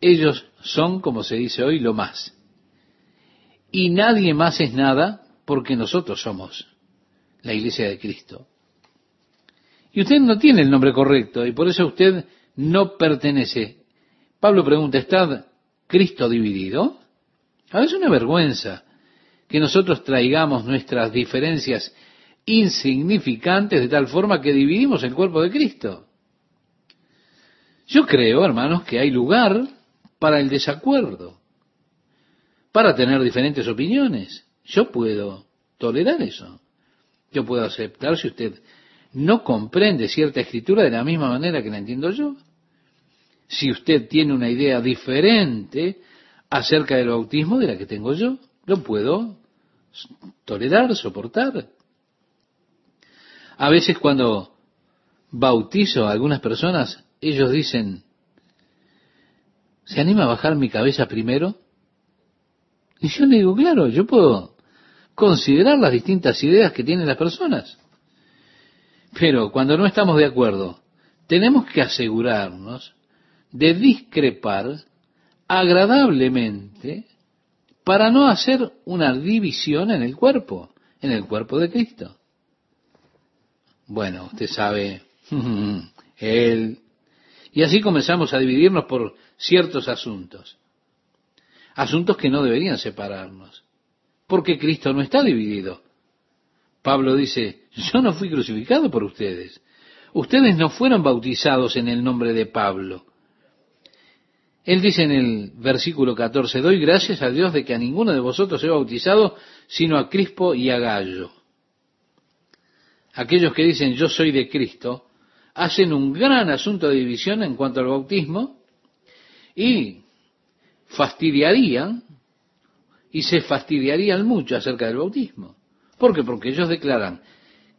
Ellos son, como se dice hoy, lo más y nadie más es nada porque nosotros somos la iglesia de Cristo. Y usted no tiene el nombre correcto y por eso usted no pertenece. Pablo pregunta, ¿está Cristo dividido? A veces es una vergüenza que nosotros traigamos nuestras diferencias insignificantes de tal forma que dividimos el cuerpo de Cristo. Yo creo, hermanos, que hay lugar para el desacuerdo, para tener diferentes opiniones. Yo puedo tolerar eso. Yo puedo aceptar si usted no comprende cierta escritura de la misma manera que la entiendo yo. Si usted tiene una idea diferente acerca del bautismo de la que tengo yo, lo puedo tolerar, soportar. A veces cuando bautizo a algunas personas, ellos dicen, ¿se anima a bajar mi cabeza primero? Y yo le digo, claro, yo puedo considerar las distintas ideas que tienen las personas. Pero cuando no estamos de acuerdo, tenemos que asegurarnos de discrepar agradablemente para no hacer una división en el cuerpo, en el cuerpo de Cristo. Bueno, usted sabe, él. Y así comenzamos a dividirnos por ciertos asuntos. Asuntos que no deberían separarnos. Porque Cristo no está dividido. Pablo dice, yo no fui crucificado por ustedes. Ustedes no fueron bautizados en el nombre de Pablo. Él dice en el versículo 14, doy gracias a Dios de que a ninguno de vosotros he bautizado, sino a Crispo y a Gallo. Aquellos que dicen yo soy de Cristo, hacen un gran asunto de división en cuanto al bautismo y fastidiarían y se fastidiarían mucho acerca del bautismo. ¿Por qué? Porque ellos declaran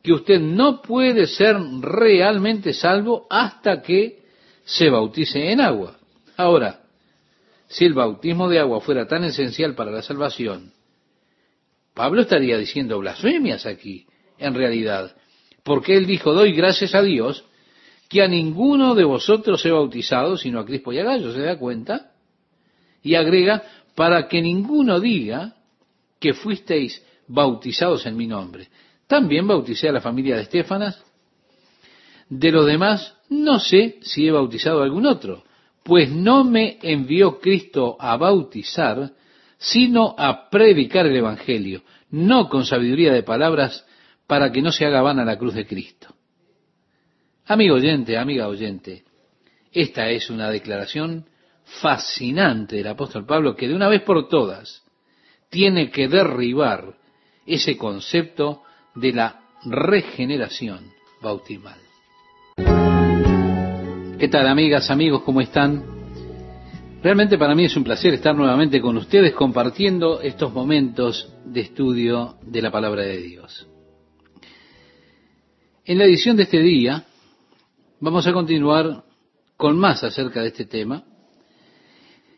que usted no puede ser realmente salvo hasta que se bautice en agua. Ahora, si el bautismo de agua fuera tan esencial para la salvación, Pablo estaría diciendo blasfemias aquí, en realidad, porque él dijo, doy gracias a Dios que a ninguno de vosotros he bautizado, sino a Crispo y a Gallo, ¿se da cuenta? Y agrega, para que ninguno diga que fuisteis bautizados en mi nombre. También bauticé a la familia de Estefanas. De los demás, no sé si he bautizado a algún otro pues no me envió Cristo a bautizar, sino a predicar el Evangelio, no con sabiduría de palabras, para que no se haga vana la cruz de Cristo. Amigo oyente, amiga oyente, esta es una declaración fascinante del apóstol Pablo que de una vez por todas tiene que derribar ese concepto de la regeneración bautismal. ¿Qué tal amigas, amigos? ¿Cómo están? Realmente para mí es un placer estar nuevamente con ustedes compartiendo estos momentos de estudio de la palabra de Dios. En la edición de este día vamos a continuar con más acerca de este tema.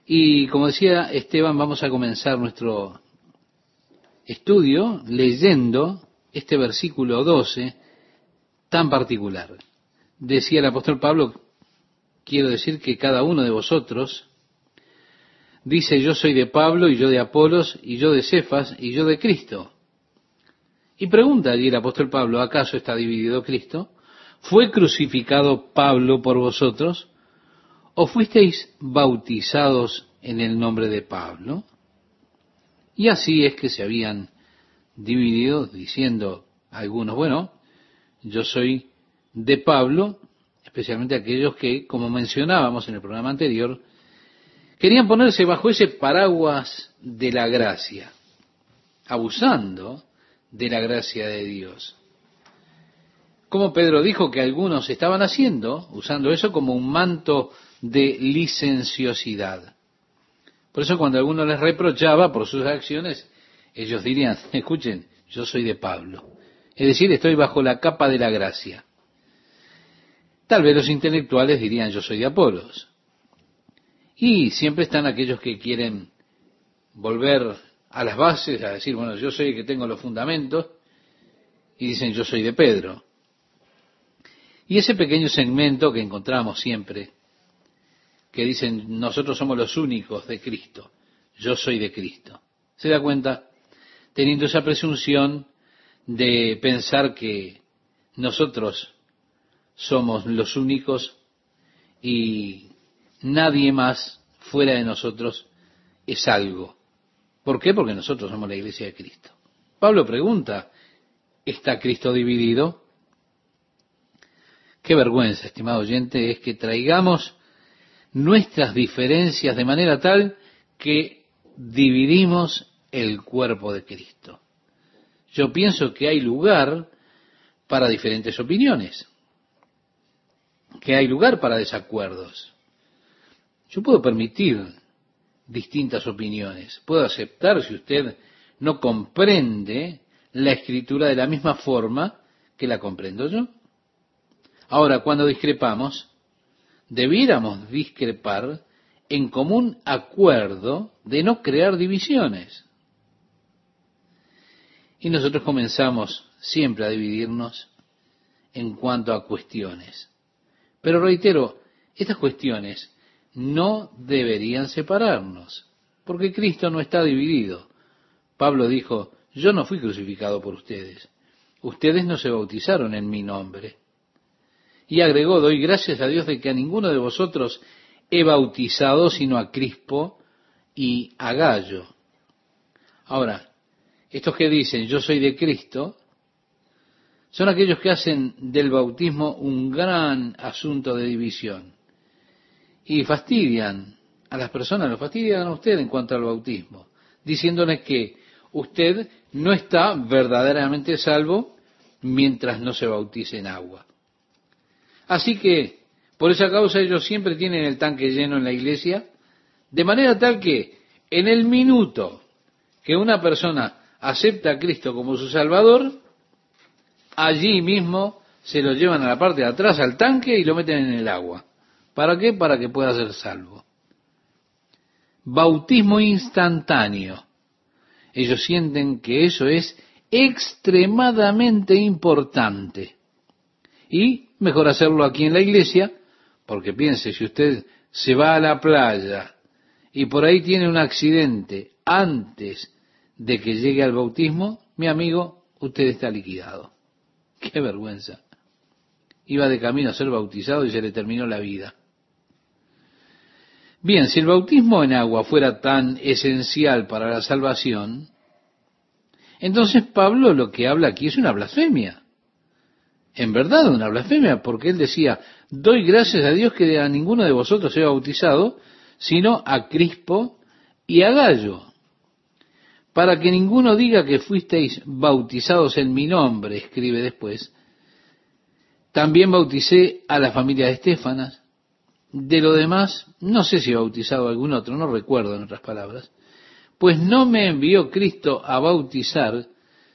Y como decía Esteban, vamos a comenzar nuestro estudio leyendo este versículo 12 tan particular. Decía el apóstol Pablo, quiero decir que cada uno de vosotros dice yo soy de Pablo y yo de Apolos y yo de Cefas y yo de Cristo. Y pregunta allí el apóstol Pablo, ¿acaso está dividido Cristo? ¿Fue crucificado Pablo por vosotros? ¿O fuisteis bautizados en el nombre de Pablo? Y así es que se habían dividido diciendo algunos, bueno, yo soy de Pablo especialmente aquellos que, como mencionábamos en el programa anterior, querían ponerse bajo ese paraguas de la gracia, abusando de la gracia de Dios. Como Pedro dijo que algunos estaban haciendo, usando eso como un manto de licenciosidad. Por eso cuando alguno les reprochaba por sus acciones, ellos dirían, escuchen, yo soy de Pablo. Es decir, estoy bajo la capa de la gracia. Tal vez los intelectuales dirían yo soy de Apolos. Y siempre están aquellos que quieren volver a las bases, a decir, bueno, yo soy el que tengo los fundamentos, y dicen yo soy de Pedro. Y ese pequeño segmento que encontramos siempre, que dicen nosotros somos los únicos de Cristo, yo soy de Cristo. ¿Se da cuenta? Teniendo esa presunción de pensar que nosotros somos los únicos y nadie más fuera de nosotros es algo. ¿Por qué? Porque nosotros somos la iglesia de Cristo. Pablo pregunta, ¿está Cristo dividido? Qué vergüenza, estimado oyente, es que traigamos nuestras diferencias de manera tal que dividimos el cuerpo de Cristo. Yo pienso que hay lugar para diferentes opiniones, que hay lugar para desacuerdos. Yo puedo permitir distintas opiniones, puedo aceptar si usted no comprende la escritura de la misma forma que la comprendo yo. Ahora, cuando discrepamos, debiéramos discrepar en común acuerdo de no crear divisiones. Y nosotros comenzamos siempre a dividirnos en cuanto a cuestiones. Pero reitero, estas cuestiones no deberían separarnos, porque Cristo no está dividido. Pablo dijo, yo no fui crucificado por ustedes, ustedes no se bautizaron en mi nombre. Y agregó, doy gracias a Dios de que a ninguno de vosotros he bautizado sino a Crispo y a Gallo. Ahora, estos que dicen yo soy de Cristo, son aquellos que hacen del bautismo un gran asunto de división. Y fastidian a las personas, lo fastidian a usted en cuanto al bautismo, diciéndoles que usted no está verdaderamente salvo mientras no se bautice en agua. Así que, por esa causa ellos siempre tienen el tanque lleno en la iglesia, de manera tal que en el minuto que una persona acepta a Cristo como su Salvador, allí mismo se lo llevan a la parte de atrás al tanque y lo meten en el agua. ¿Para qué? Para que pueda ser salvo. Bautismo instantáneo. Ellos sienten que eso es extremadamente importante. Y mejor hacerlo aquí en la iglesia, porque piense, si usted se va a la playa y por ahí tiene un accidente antes de que llegue al bautismo, mi amigo, usted está liquidado. Qué vergüenza. Iba de camino a ser bautizado y se le terminó la vida. Bien, si el bautismo en agua fuera tan esencial para la salvación, entonces Pablo lo que habla aquí es una blasfemia. En verdad una blasfemia, porque él decía, doy gracias a Dios que a ninguno de vosotros he bautizado, sino a Crispo y a Gallo, para que ninguno diga que fuisteis bautizados en mi nombre, escribe después. También bauticé a la familia de Estefanas. De lo demás, no sé si he bautizado a algún otro, no recuerdo en otras palabras. Pues no me envió Cristo a bautizar,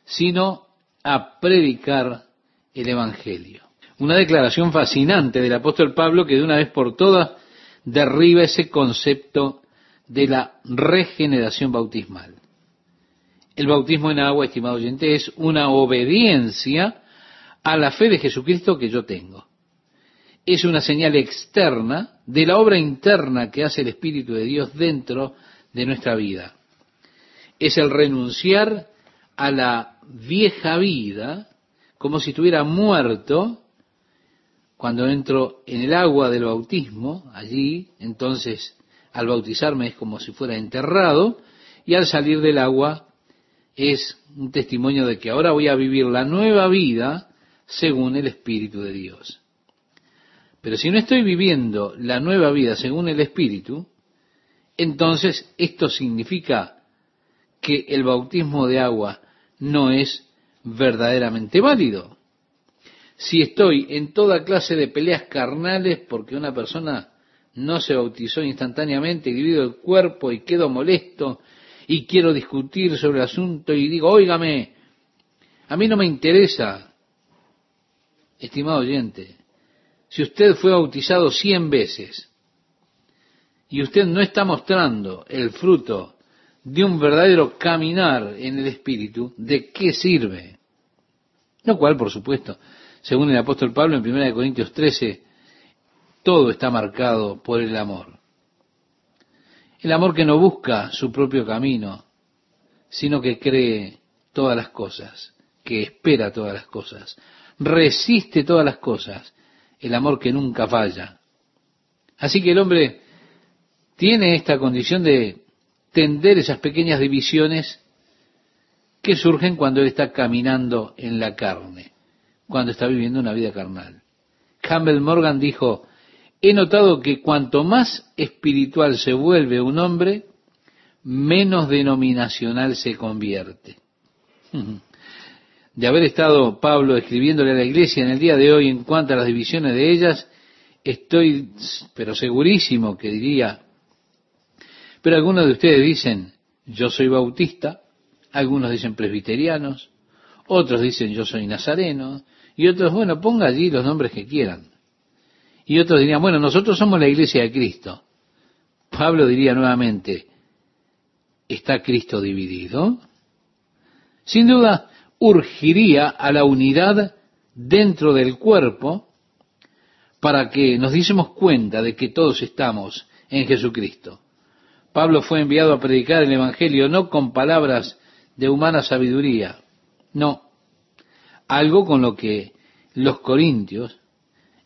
sino a predicar el Evangelio. Una declaración fascinante del apóstol Pablo que de una vez por todas derriba ese concepto de la regeneración bautismal. El bautismo en agua, estimado oyente, es una obediencia a la fe de Jesucristo que yo tengo. Es una señal externa de la obra interna que hace el Espíritu de Dios dentro de nuestra vida. Es el renunciar a la vieja vida como si estuviera muerto cuando entro en el agua del bautismo, allí, entonces al bautizarme es como si fuera enterrado, y al salir del agua es un testimonio de que ahora voy a vivir la nueva vida según el Espíritu de Dios. Pero si no estoy viviendo la nueva vida según el Espíritu, entonces esto significa que el bautismo de agua no es verdaderamente válido. Si estoy en toda clase de peleas carnales porque una persona no se bautizó instantáneamente y divido el cuerpo y quedo molesto y quiero discutir sobre el asunto y digo, óigame, a mí no me interesa, estimado oyente, si usted fue bautizado cien veces y usted no está mostrando el fruto de un verdadero caminar en el Espíritu, ¿de qué sirve? Lo cual, por supuesto, según el apóstol Pablo en 1 Corintios 13, todo está marcado por el amor. El amor que no busca su propio camino, sino que cree todas las cosas, que espera todas las cosas, resiste todas las cosas, el amor que nunca falla. Así que el hombre tiene esta condición de tender esas pequeñas divisiones que surgen cuando él está caminando en la carne, cuando está viviendo una vida carnal. Campbell Morgan dijo, he notado que cuanto más espiritual se vuelve un hombre, menos denominacional se convierte. De haber estado Pablo escribiéndole a la iglesia en el día de hoy en cuanto a las divisiones de ellas, estoy pero segurísimo que diría, pero algunos de ustedes dicen, yo soy bautista, algunos dicen presbiterianos, otros dicen yo soy nazareno, y otros, bueno, ponga allí los nombres que quieran. Y otros dirían, bueno, nosotros somos la iglesia de Cristo. Pablo diría nuevamente, ¿está Cristo dividido? Sin duda, urgiría a la unidad dentro del cuerpo para que nos diésemos cuenta de que todos estamos en Jesucristo. Pablo fue enviado a predicar el Evangelio no con palabras de humana sabiduría, no, algo con lo que los corintios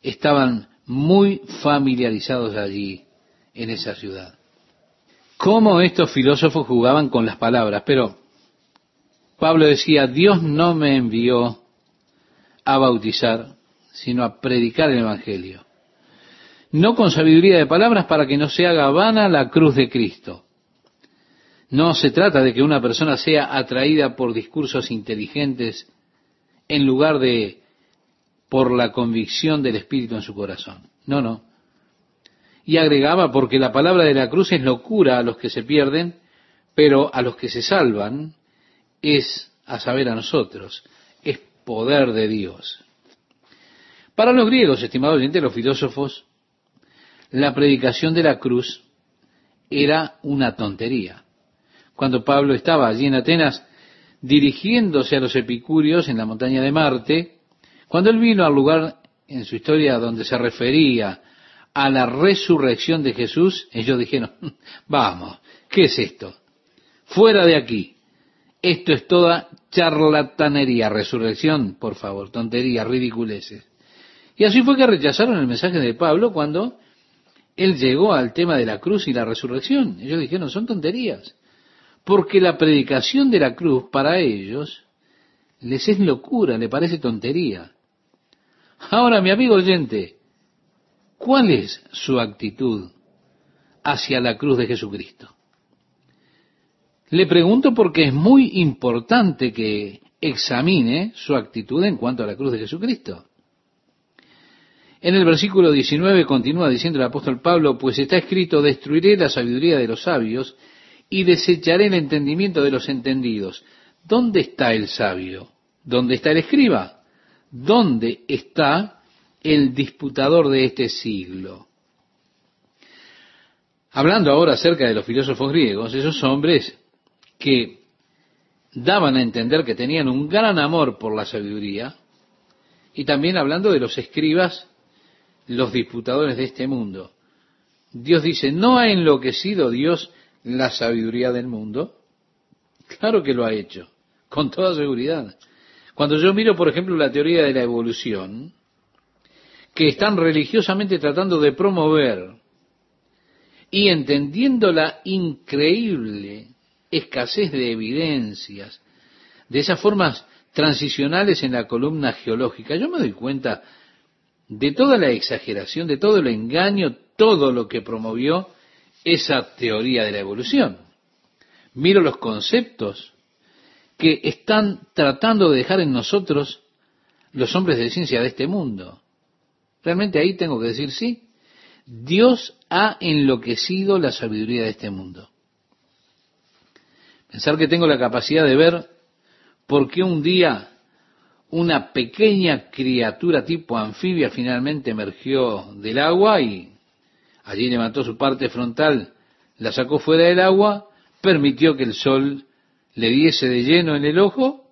estaban muy familiarizados allí en esa ciudad. Cómo estos filósofos jugaban con las palabras, pero Pablo decía, Dios no me envió a bautizar, sino a predicar el Evangelio. No con sabiduría de palabras para que no se haga vana la cruz de Cristo. No se trata de que una persona sea atraída por discursos inteligentes en lugar de por la convicción del Espíritu en su corazón. No, no. Y agregaba, porque la palabra de la cruz es locura a los que se pierden, pero a los que se salvan es, a saber, a nosotros, es poder de Dios. Para los griegos, estimados oyentes, los filósofos, la predicación de la cruz era una tontería. Cuando Pablo estaba allí en Atenas, dirigiéndose a los epicúreos en la montaña de Marte, cuando él vino al lugar en su historia donde se refería a la resurrección de Jesús, ellos dijeron, vamos, ¿qué es esto? Fuera de aquí. Esto es toda charlatanería, resurrección, por favor, tonterías, ridiculeces. Y así fue que rechazaron el mensaje de Pablo cuando él llegó al tema de la cruz y la resurrección. Ellos dijeron, son tonterías porque la predicación de la cruz para ellos les es locura, le parece tontería. Ahora, mi amigo oyente, ¿cuál es su actitud hacia la cruz de Jesucristo? Le pregunto porque es muy importante que examine su actitud en cuanto a la cruz de Jesucristo. En el versículo 19 continúa diciendo el apóstol Pablo, pues está escrito, destruiré la sabiduría de los sabios y desecharé el entendimiento de los entendidos. ¿Dónde está el sabio? ¿Dónde está el escriba? ¿Dónde está el disputador de este siglo? Hablando ahora acerca de los filósofos griegos, esos hombres que daban a entender que tenían un gran amor por la sabiduría, y también hablando de los escribas, los disputadores de este mundo. Dios dice, ¿no ha enloquecido Dios la sabiduría del mundo? Claro que lo ha hecho, con toda seguridad. Cuando yo miro, por ejemplo, la teoría de la evolución, que están religiosamente tratando de promover y entendiendo la increíble escasez de evidencias, de esas formas transicionales en la columna geológica, yo me doy cuenta de toda la exageración, de todo el engaño, todo lo que promovió esa teoría de la evolución. Miro los conceptos que están tratando de dejar en nosotros los hombres de ciencia de este mundo. Realmente ahí tengo que decir sí. Dios ha enloquecido la sabiduría de este mundo. Pensar que tengo la capacidad de ver por qué un día una pequeña criatura tipo anfibia finalmente emergió del agua y Allí levantó su parte frontal, la sacó fuera del agua, permitió que el sol le diese de lleno en el ojo,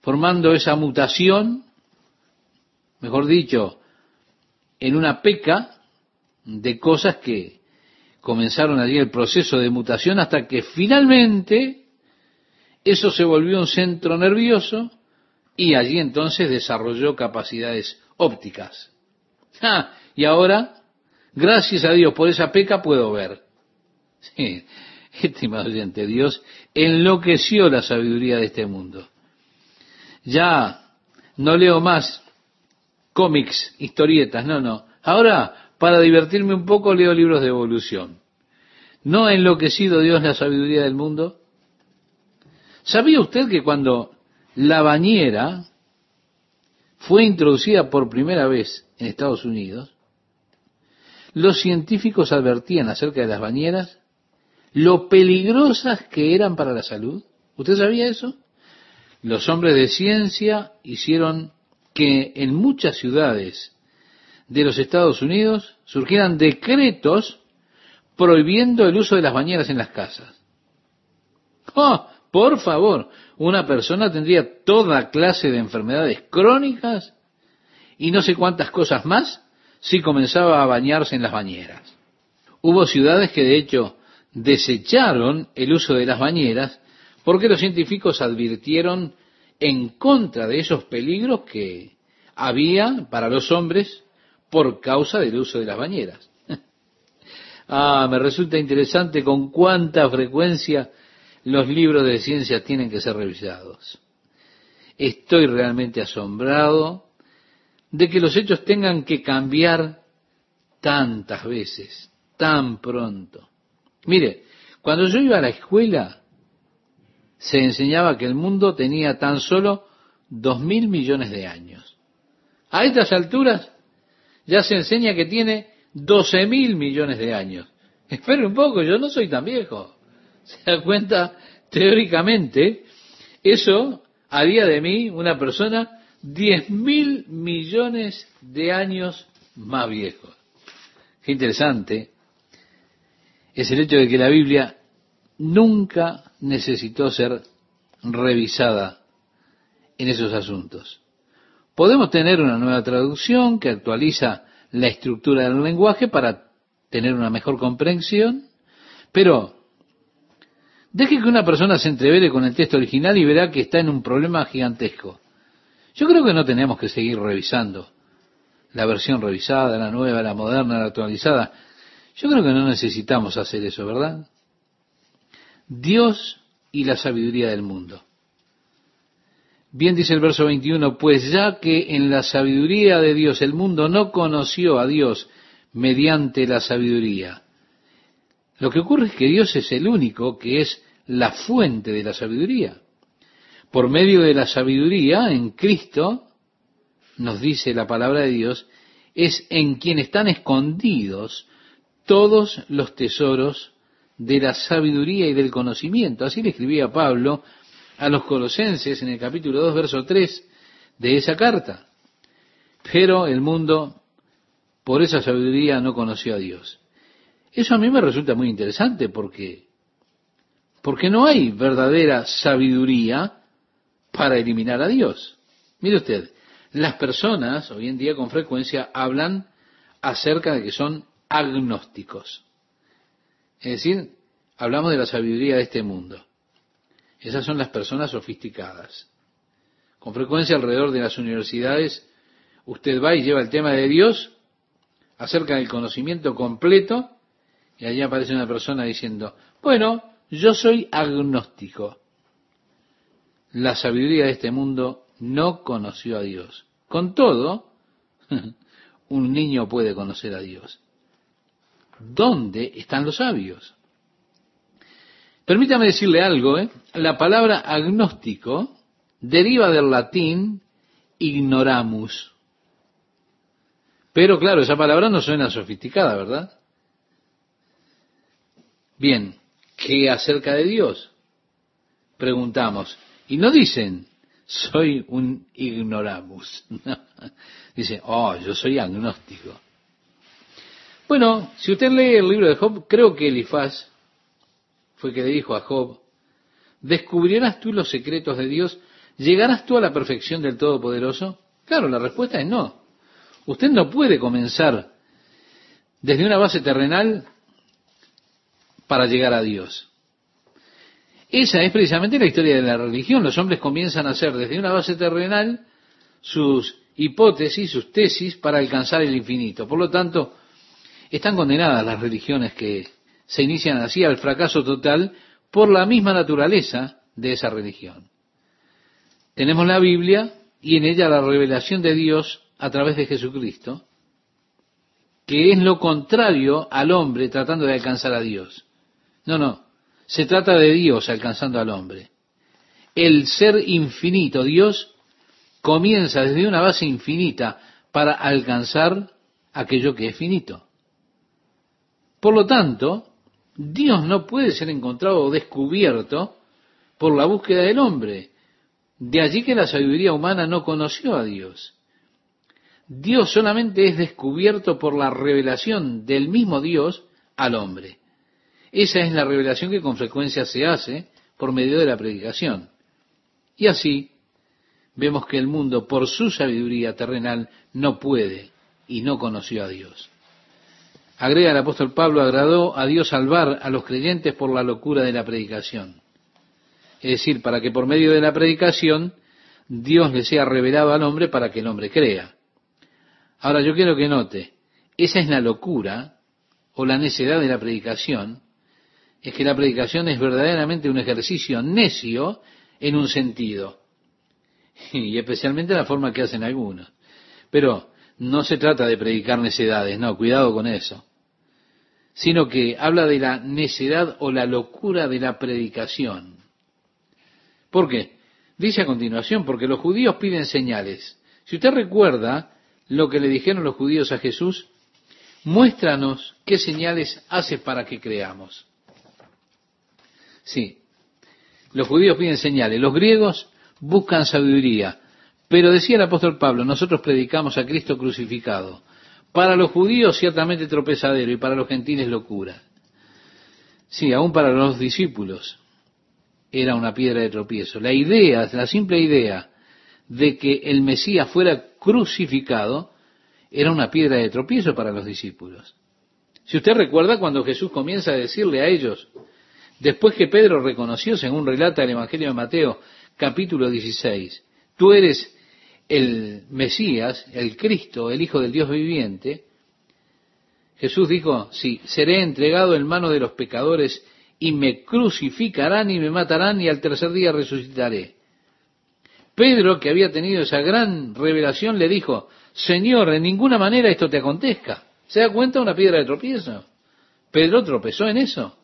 formando esa mutación, mejor dicho, en una peca de cosas que comenzaron allí el proceso de mutación hasta que finalmente eso se volvió un centro nervioso y allí entonces desarrolló capacidades ópticas. Y ahora, gracias a Dios por esa peca puedo ver. Sí, estimado oyente, Dios enloqueció la sabiduría de este mundo. Ya no leo más cómics, historietas, no, no. Ahora, para divertirme un poco, leo libros de evolución. ¿No ha enloquecido Dios la sabiduría del mundo? ¿Sabía usted que cuando la bañera fue introducida por primera vez en Estados Unidos, los científicos advertían acerca de las bañeras lo peligrosas que eran para la salud? ¿Usted sabía eso? Los hombres de ciencia hicieron que en muchas ciudades de los Estados Unidos surgieran decretos prohibiendo el uso de las bañeras en las casas. ¡Oh! Por favor, una persona tendría toda clase de enfermedades crónicas y no sé cuántas cosas más si comenzaba a bañarse en las bañeras. Hubo ciudades que de hecho desecharon el uso de las bañeras porque los científicos advirtieron en contra de esos peligros que había para los hombres por causa del uso de las bañeras. ah, me resulta interesante con cuánta frecuencia los libros de ciencia tienen que ser revisados. Estoy realmente asombrado de que los hechos tengan que cambiar tantas veces, tan pronto. Mire, cuando yo iba a la escuela, se enseñaba que el mundo tenía tan solo dos mil millones de años. A estas alturas ya se enseña que tiene doce mil millones de años. Espere un poco, yo no soy tan viejo. ¿Se da cuenta? Teóricamente, eso haría de mí una persona diez mil millones de años más viejo. Qué interesante es el hecho de que la Biblia nunca necesitó ser revisada en esos asuntos. Podemos tener una nueva traducción que actualiza la estructura del lenguaje para tener una mejor comprensión, pero deje que una persona se entrevere con el texto original y verá que está en un problema gigantesco. Yo creo que no tenemos que seguir revisando la versión revisada, la nueva, la moderna, la actualizada. Yo creo que no necesitamos hacer eso, ¿verdad? Dios y la sabiduría del mundo. Bien dice el verso 21, pues ya que en la sabiduría de Dios el mundo no conoció a Dios mediante la sabiduría. Lo que ocurre es que Dios es el único que es la fuente de la sabiduría. Por medio de la sabiduría en Cristo, nos dice la palabra de Dios, es en quien están escondidos todos los tesoros de la sabiduría y del conocimiento. Así le escribía Pablo a los colosenses en el capítulo 2, verso 3 de esa carta. Pero el mundo, por esa sabiduría, no conoció a Dios. Eso a mí me resulta muy interesante porque, porque no hay verdadera sabiduría para eliminar a Dios. Mire usted, las personas hoy en día con frecuencia hablan acerca de que son agnósticos. Es decir, hablamos de la sabiduría de este mundo. Esas son las personas sofisticadas. Con frecuencia alrededor de las universidades, usted va y lleva el tema de Dios acerca del conocimiento completo, y allí aparece una persona diciendo, bueno, yo soy agnóstico. La sabiduría de este mundo no conoció a Dios. Con todo, un niño puede conocer a Dios. ¿Dónde están los sabios? Permítame decirle algo, ¿eh? la palabra agnóstico deriva del latín ignoramus. Pero claro, esa palabra no suena sofisticada, ¿verdad? Bien, ¿qué acerca de Dios? Preguntamos. Y no dicen, soy un ignoramus. Dice, oh, yo soy agnóstico. Bueno, si usted lee el libro de Job, creo que Elifaz fue que le dijo a Job, ¿descubrirás tú los secretos de Dios? ¿Llegarás tú a la perfección del Todopoderoso? Claro, la respuesta es no. Usted no puede comenzar desde una base terrenal para llegar a Dios. Esa es precisamente la historia de la religión. Los hombres comienzan a hacer desde una base terrenal sus hipótesis, sus tesis para alcanzar el infinito. Por lo tanto, están condenadas las religiones que se inician así al fracaso total por la misma naturaleza de esa religión. Tenemos la Biblia y en ella la revelación de Dios a través de Jesucristo, que es lo contrario al hombre tratando de alcanzar a Dios. No, no, se trata de Dios alcanzando al hombre. El ser infinito, Dios, comienza desde una base infinita para alcanzar aquello que es finito. Por lo tanto, Dios no puede ser encontrado o descubierto por la búsqueda del hombre. De allí que la sabiduría humana no conoció a Dios. Dios solamente es descubierto por la revelación del mismo Dios al hombre. Esa es la revelación que con frecuencia se hace por medio de la predicación. Y así vemos que el mundo, por su sabiduría terrenal, no puede y no conoció a Dios. Agrega el apóstol Pablo, agradó a Dios salvar a los creyentes por la locura de la predicación. Es decir, para que por medio de la predicación Dios le sea revelado al hombre para que el hombre crea. Ahora yo quiero que note, esa es la locura o la necedad de la predicación, es que la predicación es verdaderamente un ejercicio necio en un sentido, y especialmente la forma que hacen algunos. Pero no se trata de predicar necedades, no, cuidado con eso sino que habla de la necedad o la locura de la predicación. ¿Por qué? Dice a continuación, porque los judíos piden señales. Si usted recuerda lo que le dijeron los judíos a Jesús, muéstranos qué señales hace para que creamos. Sí, los judíos piden señales, los griegos buscan sabiduría, pero decía el apóstol Pablo, nosotros predicamos a Cristo crucificado. Para los judíos ciertamente tropezadero y para los gentiles locura. Sí, aún para los discípulos era una piedra de tropiezo. La idea, la simple idea de que el Mesías fuera crucificado era una piedra de tropiezo para los discípulos. Si usted recuerda cuando Jesús comienza a decirle a ellos, después que Pedro reconoció, según relata el Evangelio de Mateo, capítulo 16, tú eres el Mesías, el Cristo, el Hijo del Dios viviente, Jesús dijo, sí, seré entregado en mano de los pecadores y me crucificarán y me matarán y al tercer día resucitaré. Pedro, que había tenido esa gran revelación, le dijo, Señor, en ninguna manera esto te acontezca. ¿Se da cuenta una piedra de tropiezo? Pedro tropezó en eso.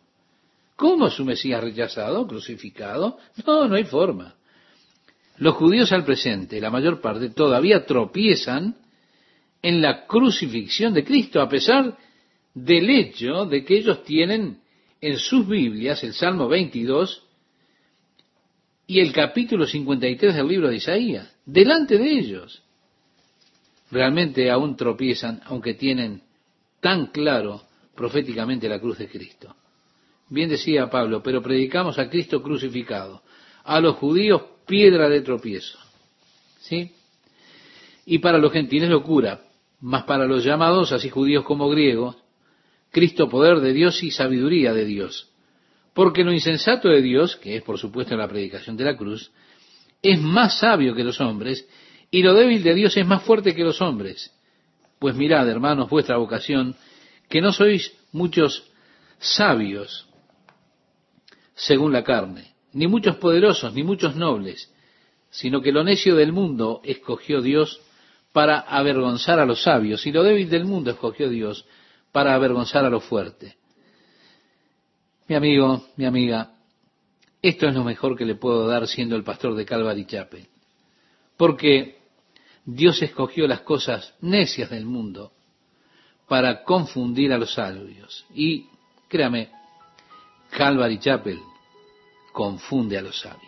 ¿Cómo su Mesías rechazado, crucificado? No, no hay forma. Los judíos al presente, la mayor parte, todavía tropiezan en la crucifixión de Cristo, a pesar del hecho de que ellos tienen en sus Biblias el Salmo 22 y el capítulo 53 del libro de Isaías, delante de ellos. Realmente aún tropiezan, aunque tienen tan claro proféticamente la cruz de Cristo. Bien decía Pablo, pero predicamos a Cristo crucificado. A los judíos piedra de tropiezo. ¿Sí? Y para los gentiles locura, mas para los llamados, así judíos como griegos, Cristo poder de Dios y sabiduría de Dios. Porque lo insensato de Dios, que es por supuesto la predicación de la cruz, es más sabio que los hombres, y lo débil de Dios es más fuerte que los hombres. Pues mirad, hermanos, vuestra vocación, que no sois muchos sabios según la carne, ni muchos poderosos, ni muchos nobles, sino que lo necio del mundo escogió Dios para avergonzar a los sabios, y lo débil del mundo escogió Dios para avergonzar a lo fuerte. Mi amigo, mi amiga, esto es lo mejor que le puedo dar siendo el pastor de Calvary Chapel, porque Dios escogió las cosas necias del mundo para confundir a los sabios. Y créame, Calvary Chapel confunde a los sabios.